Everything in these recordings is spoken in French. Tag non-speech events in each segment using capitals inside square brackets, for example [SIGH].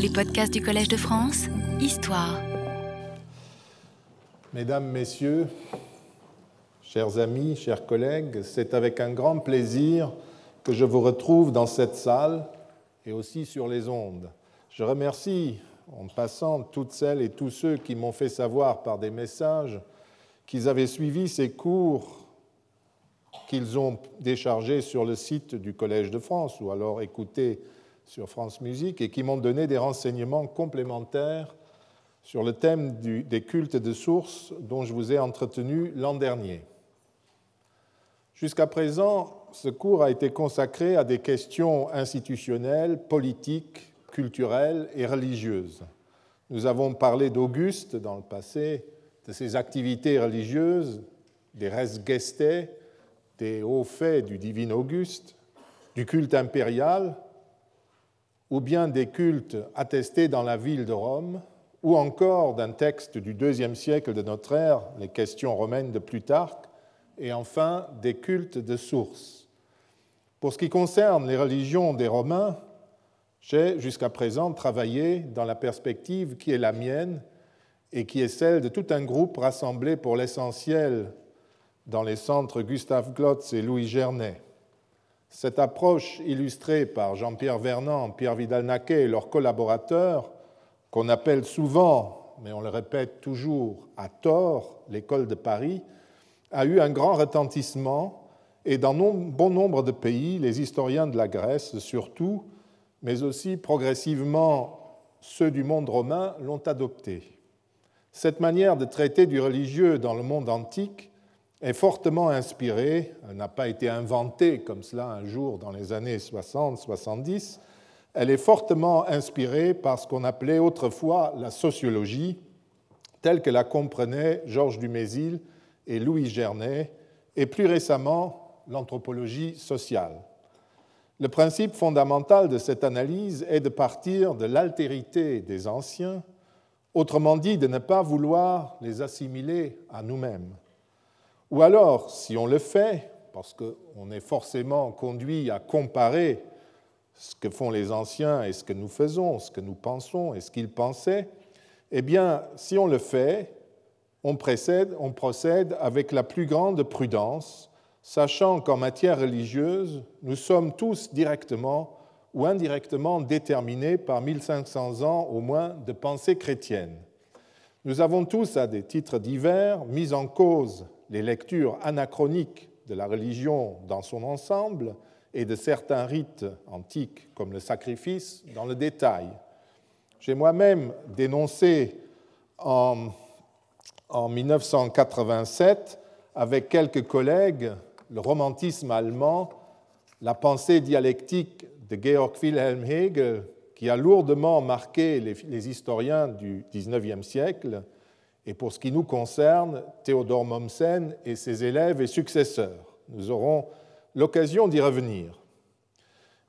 Les podcasts du Collège de France, Histoire. Mesdames, Messieurs, chers amis, chers collègues, c'est avec un grand plaisir que je vous retrouve dans cette salle et aussi sur les ondes. Je remercie en passant toutes celles et tous ceux qui m'ont fait savoir par des messages qu'ils avaient suivi ces cours qu'ils ont déchargés sur le site du Collège de France ou alors écoutés sur France Musique et qui m'ont donné des renseignements complémentaires sur le thème des cultes de source dont je vous ai entretenu l'an dernier. Jusqu'à présent, ce cours a été consacré à des questions institutionnelles, politiques, culturelles et religieuses. Nous avons parlé d'Auguste dans le passé, de ses activités religieuses, des res gestae, des hauts faits du divin Auguste, du culte impérial, ou bien des cultes attestés dans la ville de Rome, ou encore d'un texte du deuxième siècle de notre ère, les questions romaines de Plutarque, et enfin des cultes de source. Pour ce qui concerne les religions des Romains, j'ai jusqu'à présent travaillé dans la perspective qui est la mienne et qui est celle de tout un groupe rassemblé pour l'essentiel dans les centres Gustave Glotz et Louis Gernet. Cette approche illustrée par Jean-Pierre Vernant, Pierre Vidal-Naquet et leurs collaborateurs, qu'on appelle souvent, mais on le répète toujours à tort, l'école de Paris, a eu un grand retentissement et dans bon nombre de pays, les historiens de la Grèce surtout, mais aussi progressivement ceux du monde romain l'ont adopté. Cette manière de traiter du religieux dans le monde antique est fortement inspirée, elle n'a pas été inventée comme cela un jour dans les années 60-70, elle est fortement inspirée par ce qu'on appelait autrefois la sociologie, telle que la comprenaient Georges Dumézil et Louis Gernet, et plus récemment l'anthropologie sociale. Le principe fondamental de cette analyse est de partir de l'altérité des anciens, autrement dit de ne pas vouloir les assimiler à nous-mêmes. Ou alors, si on le fait, parce qu'on est forcément conduit à comparer ce que font les anciens et ce que nous faisons, ce que nous pensons et ce qu'ils pensaient, eh bien, si on le fait, on, on procède avec la plus grande prudence, sachant qu'en matière religieuse, nous sommes tous directement ou indirectement déterminés par 1500 ans au moins de pensée chrétienne. Nous avons tous, à des titres divers, mis en cause les lectures anachroniques de la religion dans son ensemble et de certains rites antiques comme le sacrifice dans le détail. J'ai moi-même dénoncé en, en 1987 avec quelques collègues le romantisme allemand, la pensée dialectique de Georg Wilhelm Hegel, qui a lourdement marqué les, les historiens du XIXe siècle, et pour ce qui nous concerne, Théodore Mommsen et ses élèves et successeurs. Nous aurons l'occasion d'y revenir.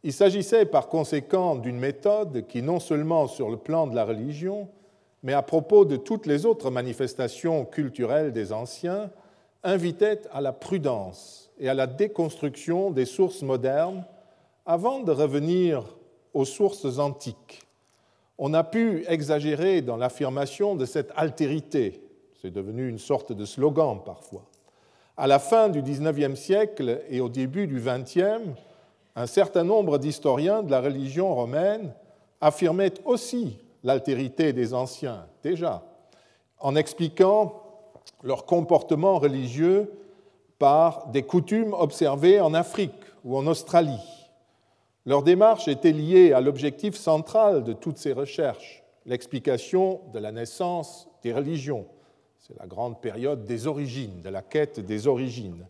Il s'agissait par conséquent d'une méthode qui, non seulement sur le plan de la religion, mais à propos de toutes les autres manifestations culturelles des anciens, invitait à la prudence et à la déconstruction des sources modernes avant de revenir aux sources antiques on a pu exagérer dans l'affirmation de cette altérité. C'est devenu une sorte de slogan parfois. À la fin du XIXe siècle et au début du XXe, un certain nombre d'historiens de la religion romaine affirmaient aussi l'altérité des anciens, déjà, en expliquant leur comportement religieux par des coutumes observées en Afrique ou en Australie leur démarche était liée à l'objectif central de toutes ces recherches, l'explication de la naissance des religions. C'est la grande période des origines, de la quête des origines.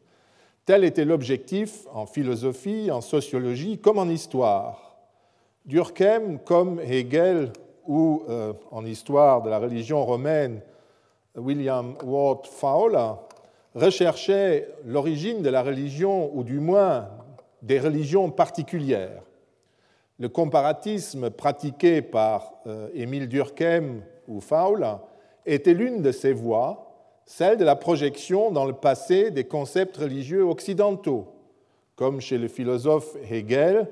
Tel était l'objectif en philosophie, en sociologie comme en histoire. Durkheim, comme Hegel ou euh, en histoire de la religion romaine, William Ward Fowler, recherchaient l'origine de la religion, ou du moins des religions particulières. Le comparatisme pratiqué par euh, Émile Durkheim ou Fowler était l'une de ces voies, celle de la projection dans le passé des concepts religieux occidentaux, comme chez le philosophe Hegel,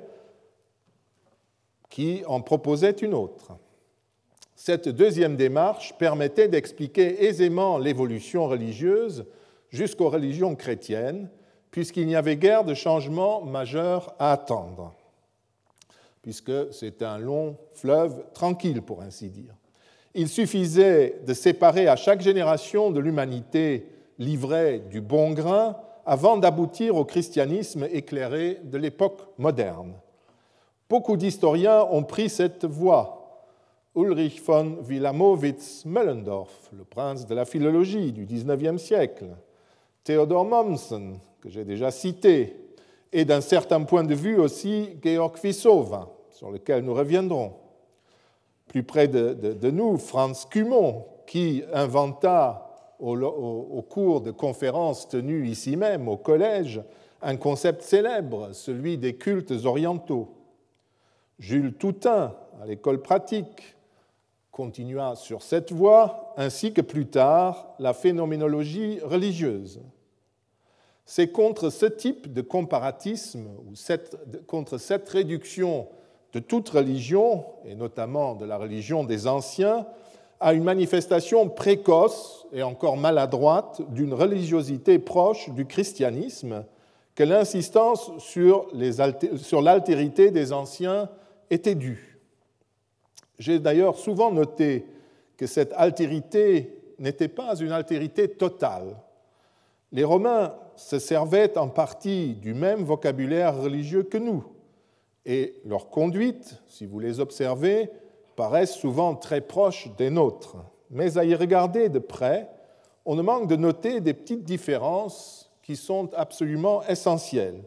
qui en proposait une autre. Cette deuxième démarche permettait d'expliquer aisément l'évolution religieuse jusqu'aux religions chrétiennes, puisqu'il n'y avait guère de changement majeur à attendre, puisque c'est un long fleuve tranquille, pour ainsi dire. Il suffisait de séparer à chaque génération de l'humanité livrée du bon grain avant d'aboutir au christianisme éclairé de l'époque moderne. Beaucoup d'historiens ont pris cette voie. Ulrich von Wilamowitz-Möllendorf, le prince de la philologie du XIXe siècle, Theodor Mommsen, j'ai déjà cité, et d'un certain point de vue aussi Georg Vissova, sur lequel nous reviendrons. Plus près de, nous, Franz Cumont, qui inventa au, cours de conférences tenues ici même, au collège, un concept célèbre, celui des cultes orientaux. Jules Toutain, à l'école pratique, continua sur cette voie, ainsi que plus tard la phénoménologie religieuse. C'est contre ce type de comparatisme, ou contre cette réduction de toute religion, et notamment de la religion des anciens, à une manifestation précoce et encore maladroite d'une religiosité proche du christianisme que l'insistance sur l'altérité des anciens était due. J'ai d'ailleurs souvent noté que cette altérité n'était pas une altérité totale. Les Romains se servaient en partie du même vocabulaire religieux que nous, et leur conduite, si vous les observez, paraissent souvent très proches des nôtres. Mais à y regarder de près, on ne manque de noter des petites différences qui sont absolument essentielles.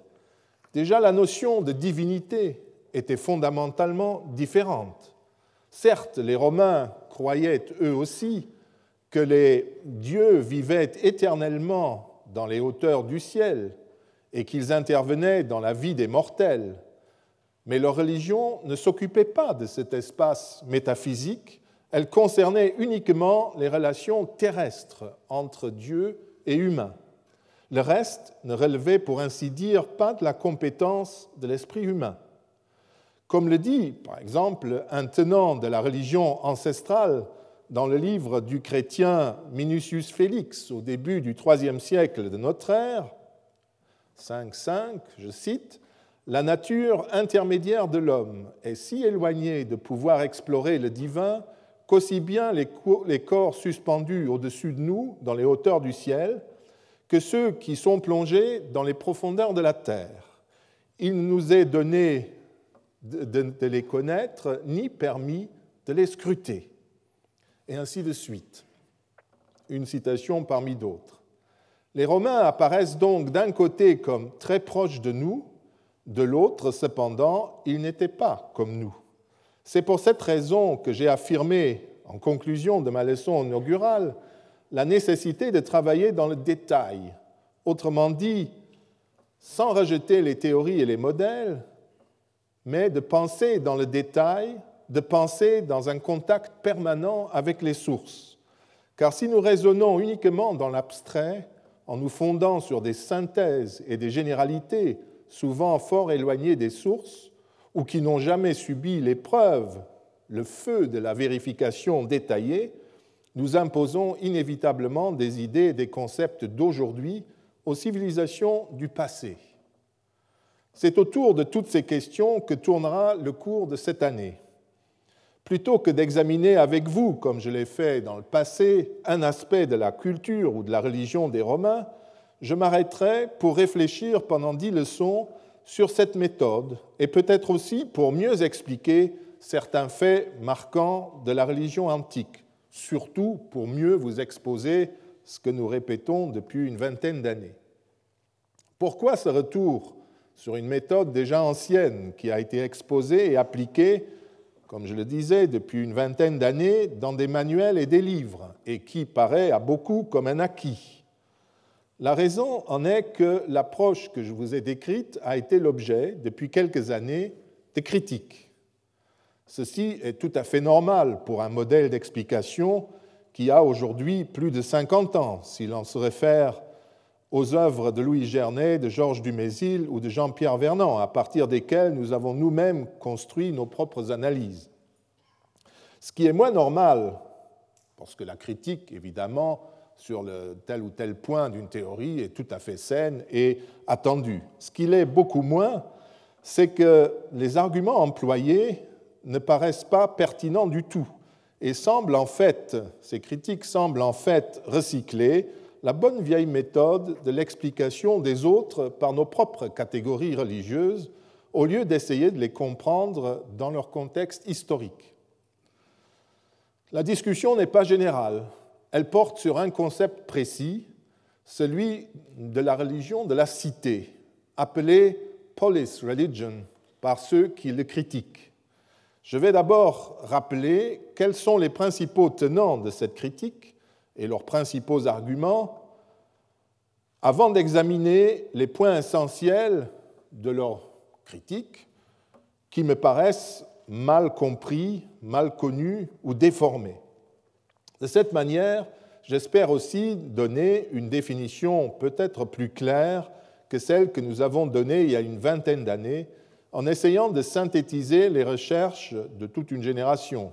Déjà, la notion de divinité était fondamentalement différente. Certes, les Romains croyaient eux aussi que les dieux vivaient éternellement dans les hauteurs du ciel et qu'ils intervenaient dans la vie des mortels, mais leur religion ne s'occupait pas de cet espace métaphysique, elle concernait uniquement les relations terrestres entre Dieu et humains. Le reste ne relevait pour ainsi dire pas de la compétence de l'esprit humain. Comme le dit par exemple un tenant de la religion ancestrale dans le livre du chrétien Minucius Félix au début du IIIe siècle de notre ère, 5.5, je cite, la nature intermédiaire de l'homme est si éloignée de pouvoir explorer le divin qu'aussi bien les corps suspendus au-dessus de nous, dans les hauteurs du ciel, que ceux qui sont plongés dans les profondeurs de la terre. Il nous est donné de, les connaître, ni permis de les scruter. Et ainsi de suite. Une citation parmi d'autres. Les Romains apparaissent donc d'un côté comme très proches de nous, de l'autre, cependant, ils n'étaient pas comme nous. C'est pour cette raison que j'ai affirmé, en conclusion de ma leçon inaugurale, la nécessité de travailler dans le détail, autrement dit, sans rejeter les théories et les modèles, mais de penser dans le détail, de penser dans un contact permanent avec les sources. Car si nous raisonnons uniquement dans l'abstrait, en nous fondant sur des synthèses et des généralités souvent fort éloignés des sources ou qui n'ont jamais subi l'épreuve, le feu de la vérification détaillée, nous imposons inévitablement des idées et des concepts d'aujourd'hui aux civilisations du passé. C'est autour de toutes ces questions que tournera le cours de cette année. Plutôt que d'examiner avec vous, comme je l'ai fait dans le passé, un aspect de la culture ou de la religion des Romains, je m'arrêterai pour réfléchir pendant dix leçons sur cette méthode et peut-être aussi pour mieux expliquer certains faits marquants de la religion antique, surtout pour mieux vous exposer ce que nous répétons depuis une vingtaine d'années. Pourquoi ce retour sur une méthode déjà ancienne qui a été exposée et appliquée, comme je le disais, depuis une vingtaine d'années dans des manuels et des livres, et qui paraît à beaucoup comme un acquis la raison en est que l'approche que je vous ai décrite a été l'objet, depuis quelques années, de critiques. Ceci est tout à fait normal pour un modèle d'explication qui a aujourd'hui plus de 50 ans, si l'on se réfère aux œuvres de Louis Gernet, de Georges Dumézil ou de Jean-Pierre Vernant, à partir desquelles nous avons nous-mêmes construit nos propres analyses. Ce qui est moins normal, parce que la critique, évidemment, sur le tel ou tel point d'une théorie est tout à fait saine et attendue. Ce qu'il est beaucoup moins, c'est que les arguments employés ne paraissent pas pertinents du tout et semblent en fait, ces critiques semblent en fait recycler la bonne vieille méthode de l'explication des autres par nos propres catégories religieuses, au lieu d'essayer de les comprendre dans leur contexte historique. La discussion n'est pas générale, elle porte sur un concept précis, celui de la religion de la cité, appelée police religion par ceux qui le critiquent. Je vais d'abord rappeler quels sont les principaux tenants de cette critique et leurs principaux arguments avant d'examiner les points essentiels de leur critique qui me paraissent mal compris, mal connus ou déformés. De cette manière, j'espère aussi donner une définition peut-être plus claire que celle que nous avons donnée il y a une vingtaine d'années en essayant de synthétiser les recherches de toute une génération.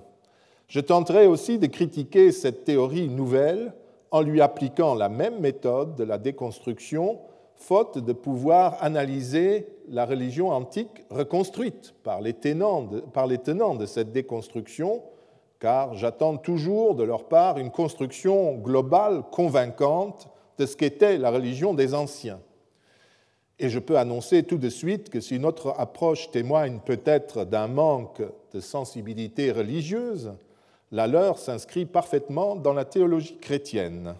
Je tenterai aussi de critiquer cette théorie nouvelle en lui appliquant la même méthode de la déconstruction, faute de pouvoir analyser la religion antique reconstruite par les tenants de, cette déconstruction, car j'attends toujours de leur part une construction globale convaincante de ce qu'était la religion des anciens. Et je peux annoncer tout de suite que si notre approche témoigne peut-être d'un manque de sensibilité religieuse, la leur s'inscrit parfaitement dans la théologie chrétienne.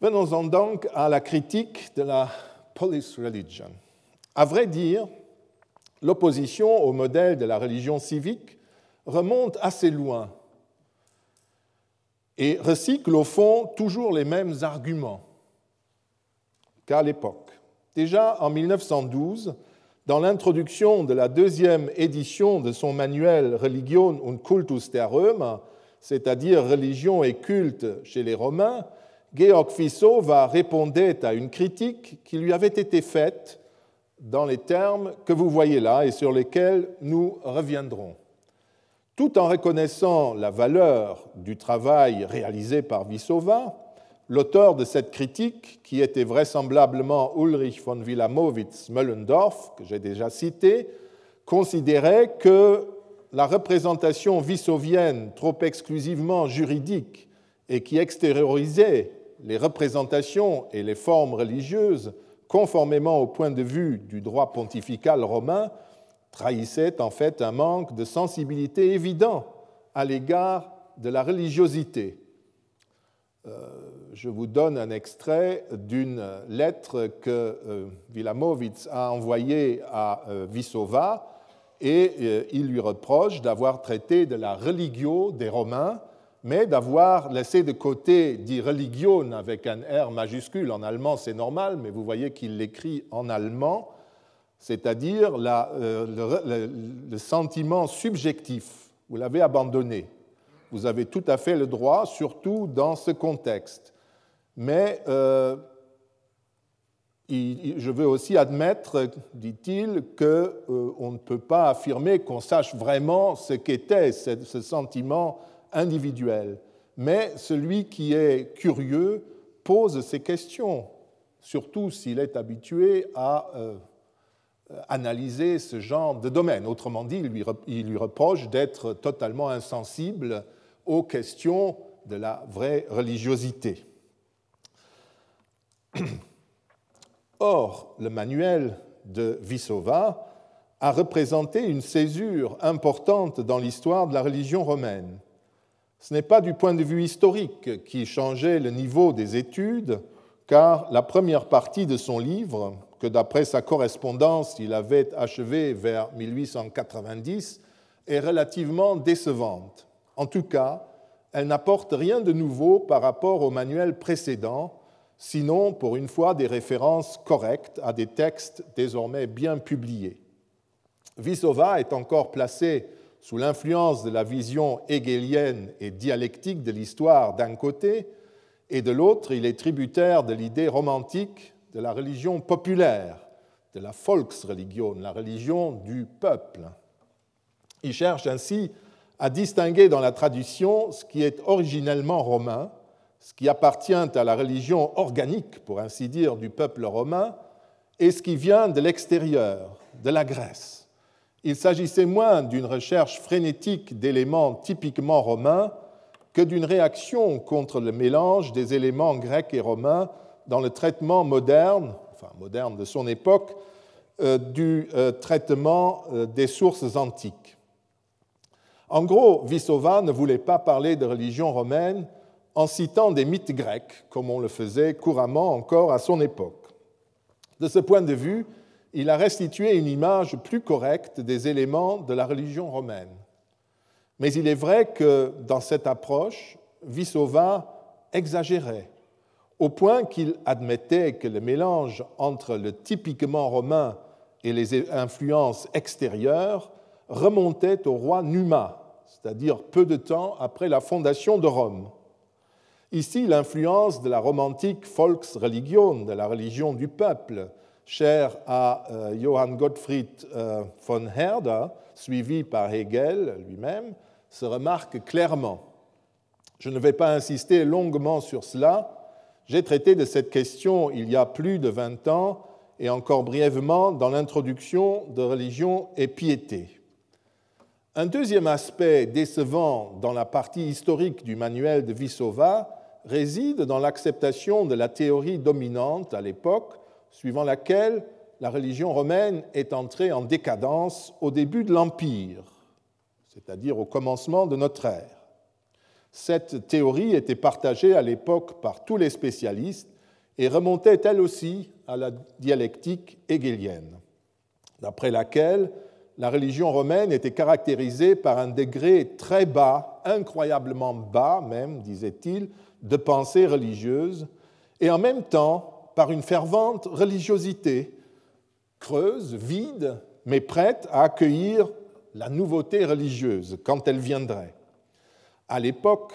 Venons-en donc à la critique de la police religion. À vrai dire, l'opposition au modèle de la religion civique remonte assez loin et recycle au fond toujours les mêmes arguments qu'à l'époque. Déjà en 1912, dans l'introduction de la deuxième édition de son manuel Religion und Kultus der Römer, c'est-à-dire Religion et culte chez les Romains, Georg Fissova répondait à une critique qui lui avait été faite dans les termes que vous voyez là et sur lesquels nous reviendrons. Tout en reconnaissant la valeur du travail réalisé par Vissova, L'auteur de cette critique, qui était vraisemblablement Ulrich von Wilamowitz-Möllendorf, que j'ai déjà cité, considérait que la représentation vissovienne trop exclusivement juridique et qui extériorisait les représentations et les formes religieuses conformément au point de vue du droit pontifical romain trahissait en fait un manque de sensibilité évident à l'égard de la religiosité. Euh, je vous donne un extrait d'une lettre que Vilamovitz euh, a envoyée à euh, Vissova et il lui reproche d'avoir traité de la religio des Romains, mais d'avoir laissé de côté dit religion avec un R majuscule. En allemand, c'est normal, mais vous voyez qu'il l'écrit en allemand, c'est-à-dire le sentiment subjectif. Vous l'avez abandonné. Vous avez tout à fait le droit, surtout dans ce contexte. Mais euh, je veux aussi admettre, dit-il, qu'on euh, ne peut pas affirmer qu'on sache vraiment ce qu'était ce sentiment individuel. Mais celui qui est curieux pose ces questions, surtout s'il est habitué à euh, analyser ce genre de domaine. Autrement dit, il lui reproche d'être totalement insensible aux questions de la vraie religiosité. [CLEARS THROAT] Or, le manuel de Vissova a représenté une césure importante dans l'histoire de la religion romaine. Ce n'est pas du point de vue historique qui changeait le niveau des études, car la première partie de son livre, que d'après sa correspondance il avait achevé vers 1890, est relativement décevante. En tout cas, elle n'apporte rien de nouveau par rapport au manuel précédent, sinon pour une fois des références correctes à des textes désormais bien publiés. Visova est encore placé sous l'influence de la vision hegelienne et dialectique de l'histoire d'un côté, et de l'autre, il est tributaire de l'idée romantique de la religion populaire, de la Volksreligion, la religion du peuple. Il cherche ainsi à distinguer dans la tradition ce qui est originellement romain, ce qui appartient à la religion organique, pour ainsi dire, du peuple romain, et ce qui vient de l'extérieur, de la Grèce. Il s'agissait moins d'une recherche frénétique d'éléments typiquement romains que d'une réaction contre le mélange des éléments grecs et romains dans le traitement moderne, enfin moderne de son époque, euh, du euh, traitement euh, des sources antiques. En gros, Vissova ne voulait pas parler de religion romaine en citant des mythes grecs, comme on le faisait couramment encore à son époque. De ce point de vue, il a restitué une image plus correcte des éléments de la religion romaine. Mais il est vrai que dans cette approche, Vissova exagérait, au point qu'il admettait que le mélange entre le typiquement romain et les influences extérieures remontait au roi Numa, c'est-à-dire peu de temps après la fondation de Rome. Ici, l'influence de la romantique Volksreligion, de la religion du peuple, chère à euh, Johann Gottfried euh, von Herder, suivi par Hegel lui-même, se remarque clairement. Je ne vais pas insister longuement sur cela. J'ai traité de cette question il y a plus de 20 ans et encore brièvement dans l'introduction de Religion et Piété. Un deuxième aspect décevant dans la partie historique du manuel de Vissova réside dans l'acceptation de la théorie dominante à l'époque, suivant laquelle la religion romaine est entrée en décadence au début de l'Empire c'est-à-dire au commencement de notre ère. Cette théorie était partagée à l'époque par tous les spécialistes et remontait elle aussi à la dialectique hegelienne, d'après laquelle la religion romaine était caractérisée par un degré très bas, incroyablement bas même, disait-il, de pensée religieuse, et en même temps par une fervente religiosité, creuse, vide, mais prête à accueillir la nouveauté religieuse quand elle viendrait. À l'époque,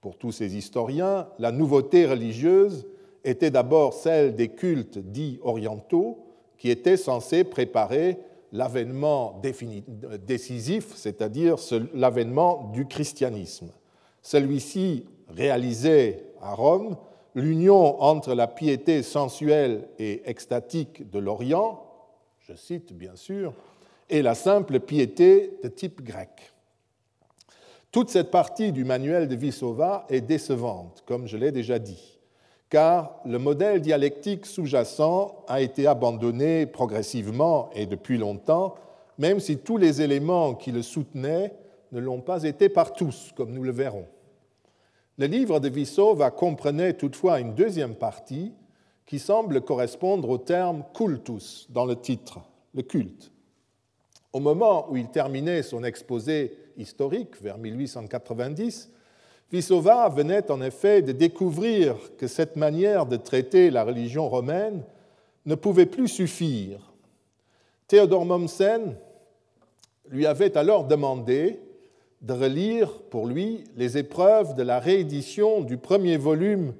pour tous ces historiens, la nouveauté religieuse était d'abord celle des cultes dits orientaux qui étaient censés préparer l'avènement décisif, c'est-à-dire l'avènement du christianisme. Celui-ci réalisait à Rome l'union entre la piété sensuelle et extatique de l'Orient, je cite bien sûr, et la simple piété de type grec. Toute cette partie du manuel de Vissova est décevante, comme je l'ai déjà dit, car le modèle dialectique sous-jacent a été abandonné progressivement et depuis longtemps, même si tous les éléments qui le soutenaient ne l'ont pas été par tous, comme nous le verrons. Le livre de Vissova comprenait toutefois une deuxième partie qui semble correspondre au terme cultus dans le titre, le culte. Au moment où il terminait son exposé historique, vers 1890, Vissova venait en effet de découvrir que cette manière de traiter la religion romaine ne pouvait plus suffire. Théodore Mommsen lui avait alors demandé de relire pour lui les épreuves de la réédition du premier volume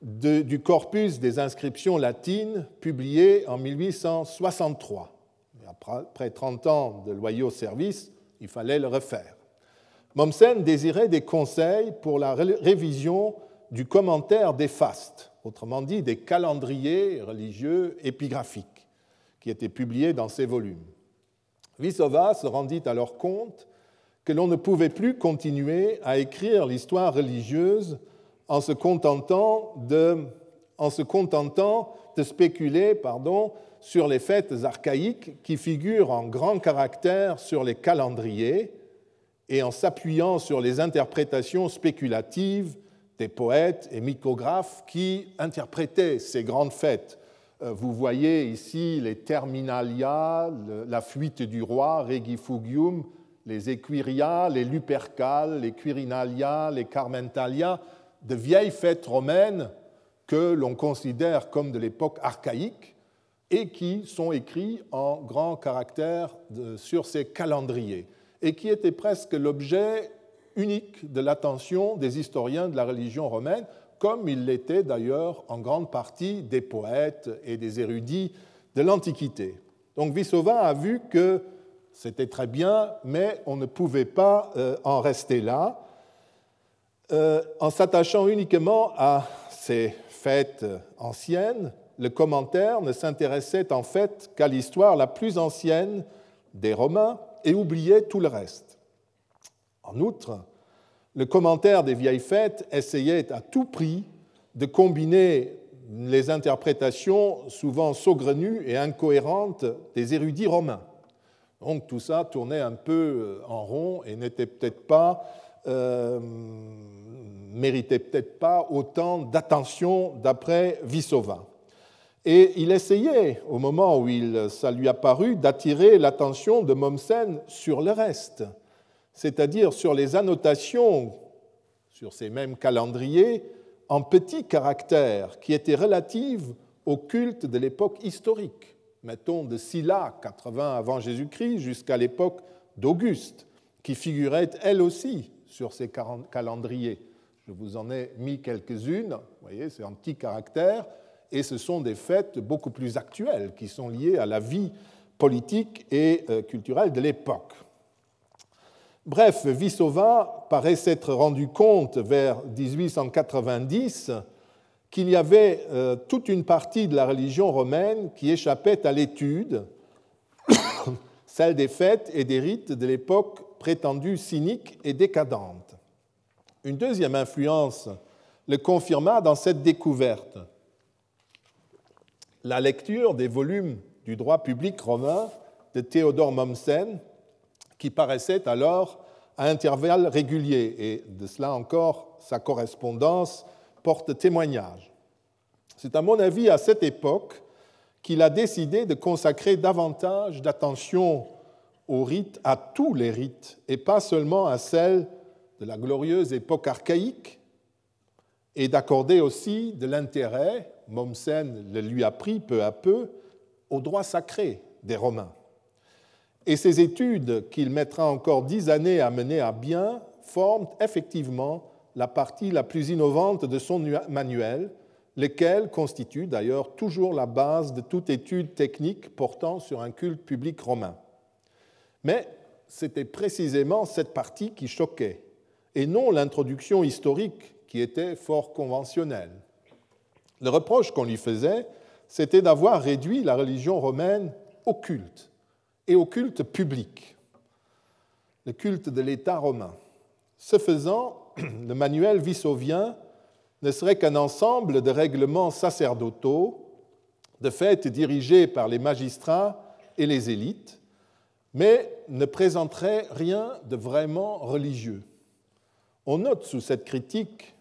du corpus des inscriptions latines publié en 1863 après 30 ans de loyaux services, il fallait le refaire. Mommsen désirait des conseils pour la révision du commentaire des fastes, autrement dit des calendriers religieux épigraphiques, qui étaient publiés dans ces volumes. Vissova se rendit alors compte que l'on ne pouvait plus continuer à écrire l'histoire religieuse en se contentant de, en se contentant de spéculer pardon, sur les fêtes archaïques qui figurent en grand caractère sur les calendriers et en s'appuyant sur les interprétations spéculatives des poètes et mythographes qui interprétaient ces grandes fêtes. Euh, vous voyez ici les Terminalia, la fuite du roi, Regifugium, les Equiria, les Lupercales, les Quirinalia, les Carmentalia, de vieilles fêtes romaines que l'on considère comme de l'époque archaïque, et qui sont écrits en grands caractères sur ces calendriers, et qui étaient presque l'objet unique de l'attention des historiens de la religion romaine, comme il l'était d'ailleurs en grande partie des poètes et des érudits de l'Antiquité. Donc Vissova a vu que c'était très bien, mais on ne pouvait pas euh, en rester là. Euh, en s'attachant uniquement à ces fêtes anciennes, le commentaire ne s'intéressait en fait qu'à l'histoire la plus ancienne des Romains et oubliait tout le reste. En outre, le commentaire des vieilles fêtes essayait à tout prix de combiner les interprétations souvent saugrenues et incohérentes des érudits romains. Donc tout ça tournait un peu en rond et n'était peut-être pas euh, méritait peut-être pas autant d'attention d'après Vissova. Et il essayait, au moment où il, ça lui apparut, d'attirer l'attention de Mommsen sur le reste, c'est-à-dire sur les annotations, sur ces mêmes calendriers, en petits caractères qui étaient relatives au culte de l'époque historique, mettons de Silla, 80 avant Jésus-Christ, jusqu'à l'époque d'Auguste, qui figurait elle aussi sur ces calendriers. Je vous en ai mis quelques-unes, vous voyez, c'est en petits caractères, et ce sont des fêtes beaucoup plus actuelles qui sont liées à la vie politique et euh, culturelle de l'époque. Bref, Vissova paraît s'être rendu compte vers 1890 qu'il y avait euh, toute une partie de la religion romaine qui échappait à l'étude, [COUGHS] celle des fêtes et des rites de l'époque prétendue cynique et décadente. Une deuxième influence le confirma dans cette découverte. La lecture des volumes du droit public romain de Théodore Mommsen qui paraissait alors à intervalles réguliers, et de cela encore sa correspondance porte témoignage. C'est à mon avis à cette époque qu'il a décidé de consacrer davantage d'attention aux rites, à tous les rites, et pas seulement à celles de la glorieuse époque archaïque, et d'accorder aussi de l'intérêt, Mommsen le lui a pris peu à peu, au droit sacré des Romains. Et ces études, qu'il mettra encore dix années à mener à bien, forment effectivement la partie la plus innovante de son manuel, lequel constitue d'ailleurs toujours la base de toute étude technique portant sur un culte public romain. Mais c'était précisément cette partie qui choquait, et non l'introduction historique qui était fort conventionnelle. Le reproche qu'on lui faisait, c'était d'avoir réduit la religion romaine au culte et au culte public, le culte de l'État romain. Ce faisant, [CLEARS THROAT] le manuel vissovien ne serait qu'un ensemble de règlements sacerdotaux, de fait dirigés par les magistrats et les élites, mais ne présenterait rien de vraiment religieux. On note sous cette critique,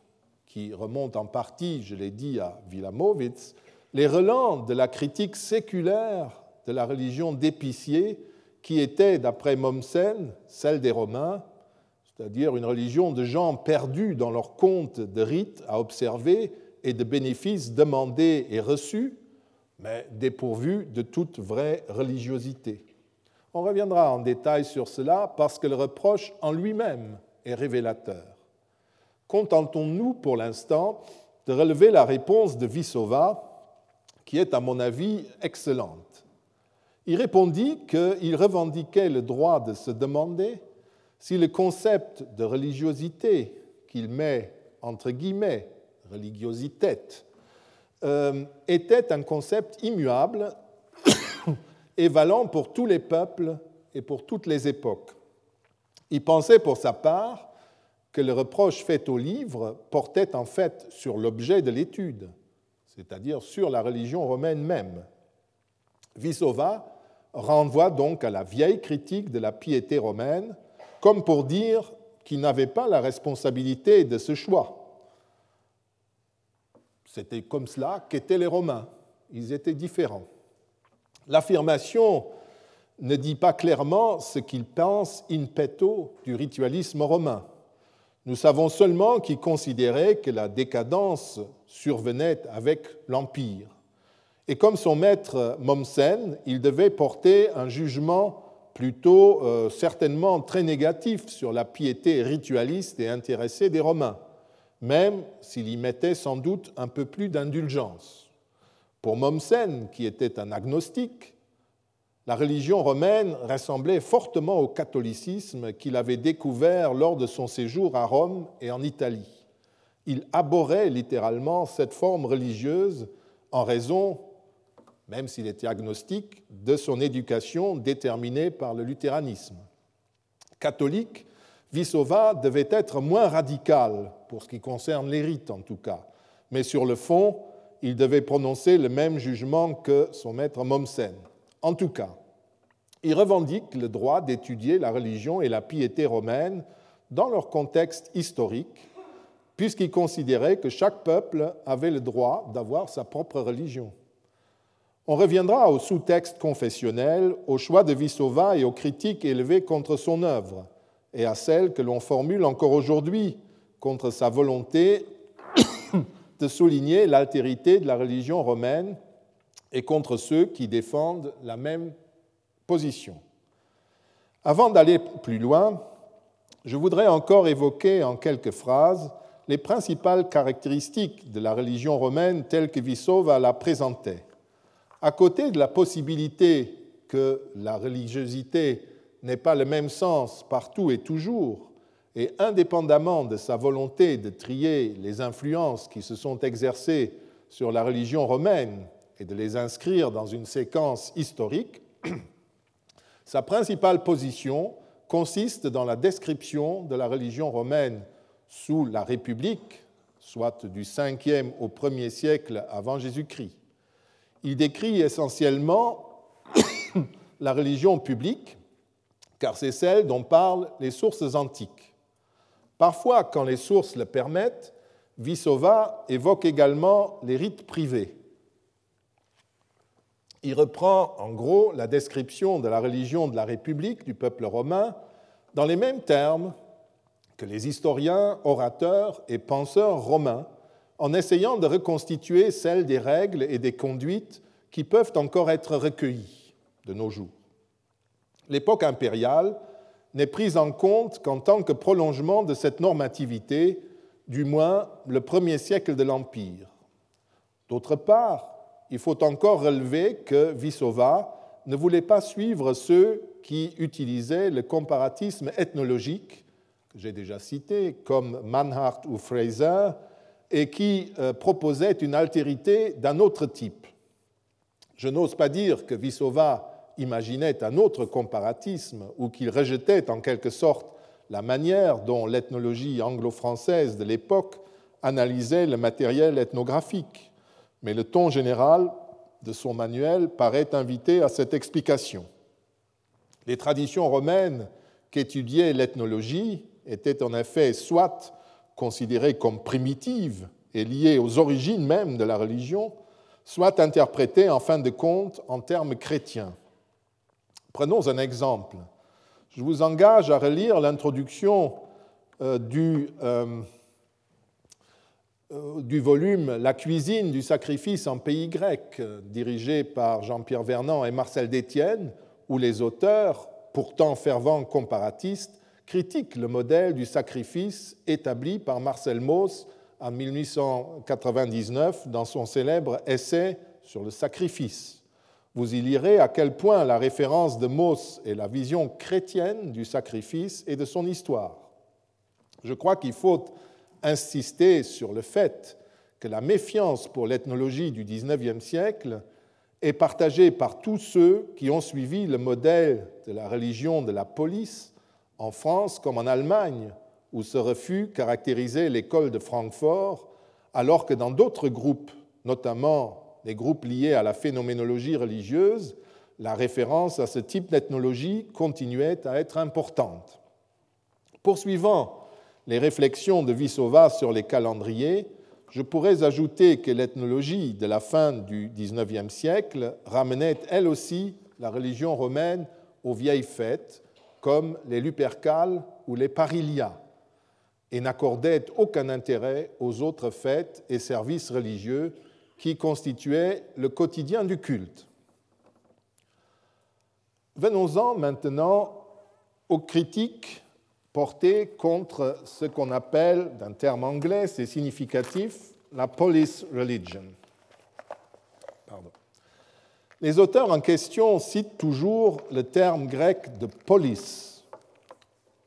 qui remonte en partie, je l'ai dit, à Wilamowitz, les relents de la critique séculaire de la religion d'épicier qui était, d'après Mommsen, celle des Romains, c'est-à-dire une religion de gens perdus dans leur compte de rites à observer et de bénéfices demandés et reçus, mais dépourvus de toute vraie religiosité. On reviendra en détail sur cela parce que le reproche en lui-même est révélateur. Contentons-nous pour l'instant de relever la réponse de Vissova, qui est à mon avis excellente il répondit qu'il revendiquait le droit de se demander si le concept de religiosité qu'il met entre guillemets religiosité euh, était un concept immuable [COUGHS] et valant pour tous les peuples et pour toutes les époques. Il pensait pour sa part que le reproche fait au livre portait en fait sur l'objet de l'étude, c'est-à-dire sur la religion romaine même. Visova renvoie donc à la vieille critique de la piété romaine, comme pour dire qu'il n'avait pas la responsabilité de ce choix. C'était comme cela qu'étaient les Romains. Ils étaient différents. L'affirmation ne dit pas clairement ce qu'ils pensent in petto du ritualisme romain. Nous savons seulement qu'ils considéraient que la décadence survenait avec l'Empire et comme son maître Mommsen, il devait porter un jugement plutôt euh, certainement très négatif sur la piété ritualiste et intéressée des Romains, même s'il y mettait sans doute un peu plus d'indulgence. Pour Mommsen, qui était un agnostique, la religion romaine ressemblait fortement au catholicisme qu'il avait découvert lors de son séjour à Rome et en Italie. Il abhorrait littéralement cette forme religieuse en raison, même s'il était agnostique, de son éducation déterminée par le luthéranisme. Catholique, Visova devait être moins radical, pour ce qui concerne les rites en tout cas, mais sur le fond, il devait prononcer le même jugement que son maître Mommsen. En tout cas, il revendique le droit d'étudier la religion et la piété romaine dans leur contexte historique, puisqu'il considérait que chaque peuple avait le droit d'avoir sa propre religion. On reviendra au sous-texte confessionnel, au choix de Vissova et aux critiques élevées contre son œuvre, et à celles que l'on formule encore aujourd'hui contre sa volonté [COUGHS] de souligner l'altérité de la religion romaine et contre ceux qui défendent la même position. Avant d'aller plus loin, je voudrais encore évoquer en quelques phrases les principales caractéristiques de la religion romaine telle que Vissova la présentait. À côté de la possibilité que la religiosité n'ait pas le même sens partout et toujours, et indépendamment de sa volonté de trier les influences qui se sont exercées sur la religion romaine et de les inscrire dans une séquence historique, [CLEARS THROAT] sa principale position consiste dans la description de la religion romaine sous la République, soit du 5e au 1er siècle avant Jésus-Christ. Il décrit essentiellement [CLEARS THROAT] la religion publique, car c'est celle dont parlent les sources antiques. Parfois, quand les sources le permettent, Vissova évoque également les rites privés. Il reprend en gros la description de la religion de la République du peuple romain dans les mêmes termes que les historiens, orateurs et penseurs romains, en essayant de reconstituer celle des règles et des conduites qui peuvent encore être recueillies de nos jours. L'époque impériale n'est prise en compte qu'en tant que prolongement de cette normativité, du moins le premier siècle de l'Empire. D'autre part, il faut encore relever que Vissova ne voulait pas suivre ceux qui utilisaient le comparatisme ethnologique, que j'ai déjà cité, comme Manhart ou Fraser, et qui euh, proposaient une altérité d'un autre type. Je n'ose pas dire que Vissova imaginait un autre comparatisme ou qu'il rejetait en quelque sorte la manière dont l'ethnologie anglo-française de l'époque analysait le matériel ethnographique, mais le ton général de son manuel paraît inviter à cette explication. Les traditions romaines qu'étudiait l'ethnologie étaient en effet soit considérées comme primitives et liées aux origines même de la religion, soit interprétées en fin de compte en termes chrétiens. Prenons un exemple. Je vous engage à relire l'introduction euh, du, euh, du, volume La cuisine du sacrifice en pays grec, dirigé par Jean-Pierre Vernant et Marcel Détienne, où les auteurs, pourtant fervents comparatistes, critiquent le modèle du sacrifice établi par Marcel Mauss en 1899 dans son célèbre essai sur le sacrifice. Vous y lirez à quel point la référence de Mauss est la vision chrétienne du sacrifice et de son histoire. Je crois qu'il faut insister sur le fait que la méfiance pour l'ethnologie du XIXe siècle est partagée par tous ceux qui ont suivi le modèle de la religion de la police en France comme en Allemagne, où ce refus caractérisait l'école de Francfort, alors que dans d'autres groupes, notamment les groupes liés à la phénoménologie religieuse, la référence à ce type d'ethnologie continuait à être importante. Poursuivant les réflexions de Vissova sur les calendriers, je pourrais ajouter que l'ethnologie de la fin du XIXe siècle ramenait elle aussi la religion romaine aux vieilles fêtes, comme les Lupercales ou les Parilia, et n'accordait aucun intérêt aux autres fêtes et services religieux qui constituait le quotidien du culte. Venons-en maintenant aux critiques portées contre ce qu'on appelle, d'un terme anglais, c'est significatif, la police religion. Les auteurs en question citent toujours le terme grec de polis,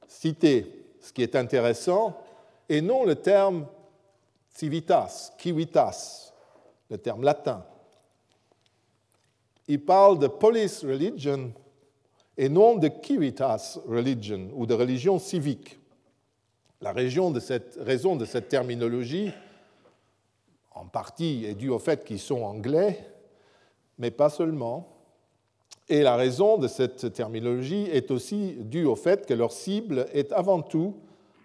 cité, ce qui est intéressant, et non le terme civitas, civitas, le terme latin. Ils parlent de polis religion et non de civitas religion ou de religion civique. La raison de cette, terminologie, en partie, est due au fait qu'ils sont anglais, mais pas seulement. Et la raison de cette terminologie est aussi due au fait que leur cible est avant tout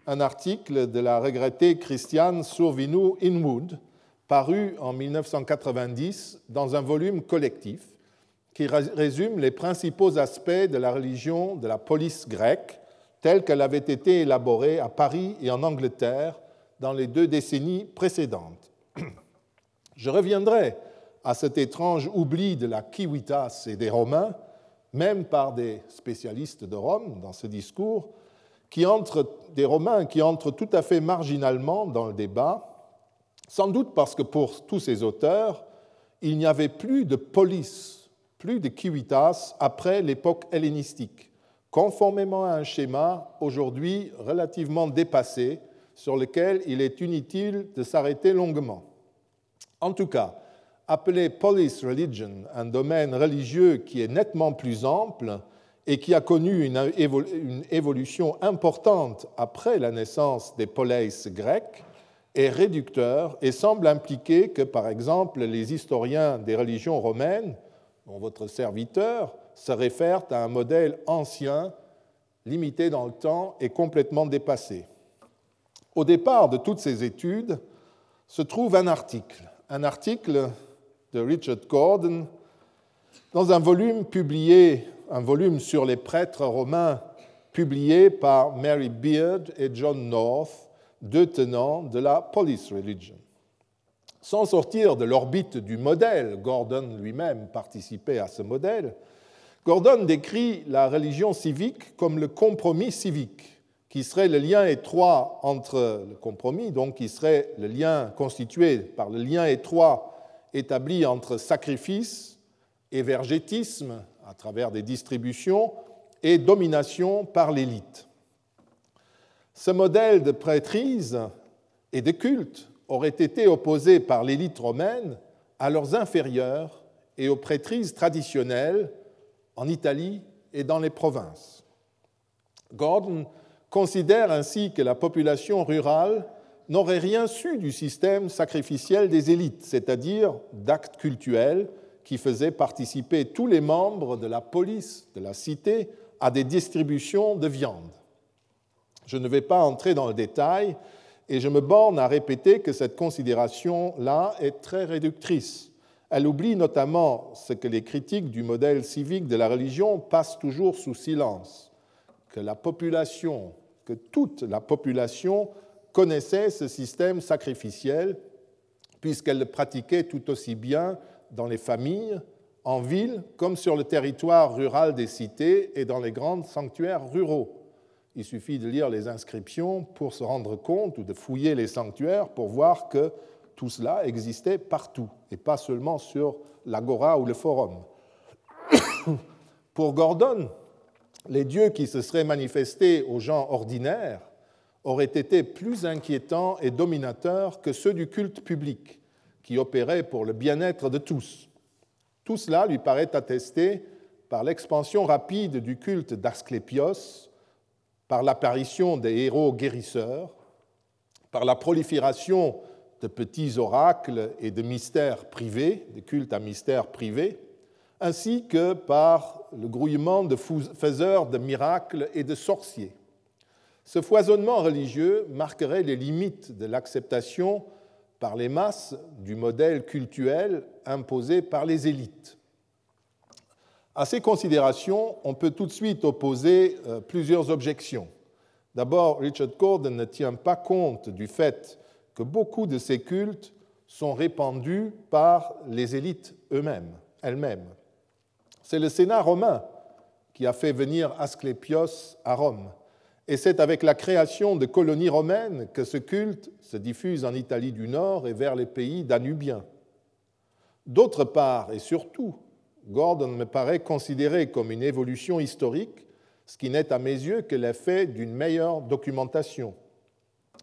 un article de la regrettée Christiane Survinou Inwood, paru en 1990 dans un volume collectif qui résume les principaux aspects de la religion de la police grecque telle qu'elle avait été élaborée à Paris et en Angleterre dans les deux décennies précédentes. [CLEARS THROAT] Je reviendrai à cet étrange oubli de la civitas et des Romains, même par des spécialistes de Rome dans ce discours, qui entrent, des Romains qui entrent tout à fait marginalement dans le débat, sans doute parce que pour tous ces auteurs, il n'y avait plus de police, plus de civitas après l'époque hellénistique conformément à un schéma aujourd'hui relativement dépassé sur lequel il est inutile de s'arrêter longuement. En tout cas, appeler police religion un domaine religieux qui est nettement plus ample et qui a connu une évolution importante après la naissance des polices grecques est réducteur et semble impliquer que, par exemple, les historiens des religions romaines, dont votre serviteur, se réfèrent à un modèle ancien, limité dans le temps et complètement dépassé. Au départ de toutes ces études se trouve un article, un article de Richard Gordon dans un volume publié, un volume sur les prêtres romains publié par Mary Beard et John North, deux tenants de la police religion. Sans sortir de l'orbite du modèle, Gordon lui-même participait à ce modèle, Gordon décrit la religion civique comme le compromis civique, qui serait le lien étroit entre le compromis, donc qui serait le lien constitué par le lien étroit établi entre sacrifice, évergétisme à travers des distributions et domination par l'élite. Ce modèle de prêtrise et de culte aurait été opposé par l'élite romaine à leurs inférieurs et aux prêtrises traditionnelles en Italie et dans les provinces. Gordon considère ainsi que la population rurale n'aurait rien su du système sacrificiel des élites, c'est-à-dire d'actes cultuels qui faisaient participer tous les membres de la police de la cité à des distributions de viande. Je ne vais pas entrer dans le détail et je me borne à répéter que cette considération-là est très réductrice. Elle oublie notamment ce que les critiques du modèle civique de la religion passent toujours sous silence, que la population, que toute la population connaissait ce système sacrificiel, puisqu'elle le pratiquait tout aussi bien dans les familles, en ville, comme sur le territoire rural des cités et dans les grands sanctuaires ruraux. Il suffit de lire les inscriptions pour se rendre compte ou de fouiller les sanctuaires pour voir que tout cela existait partout et pas seulement sur l'agora ou le forum. [COUGHS] Pour Gordon, les dieux qui se seraient manifestés aux gens ordinaires auraient été plus inquiétants et dominateurs que ceux du culte public, qui opérait pour le bien-être de tous. Tout cela lui paraît attesté par l'expansion rapide du culte d'Asclépios, par l'apparition des héros guérisseurs, par la prolifération de petits oracles et de mystères privés, des cultes à mystères privés, ainsi que par le grouillement de faiseurs de miracles et de sorciers. Ce foisonnement religieux marquerait les limites de l'acceptation par les masses du modèle cultuel imposé par les élites. À ces considérations, on peut tout de suite opposer euh, plusieurs objections. D'abord, Richard Gordon ne tient pas compte du fait que beaucoup de ces cultes sont répandus par les élites elles-mêmes. C'est le Sénat romain qui a fait venir Asclépios à Rome. Et c'est avec la création de colonies romaines que ce culte se diffuse en Italie du Nord et vers les pays danubiens. D'autre part, et surtout, Gordon me paraît considérer comme une évolution historique, ce qui n'est à mes yeux que l'effet d'une meilleure documentation.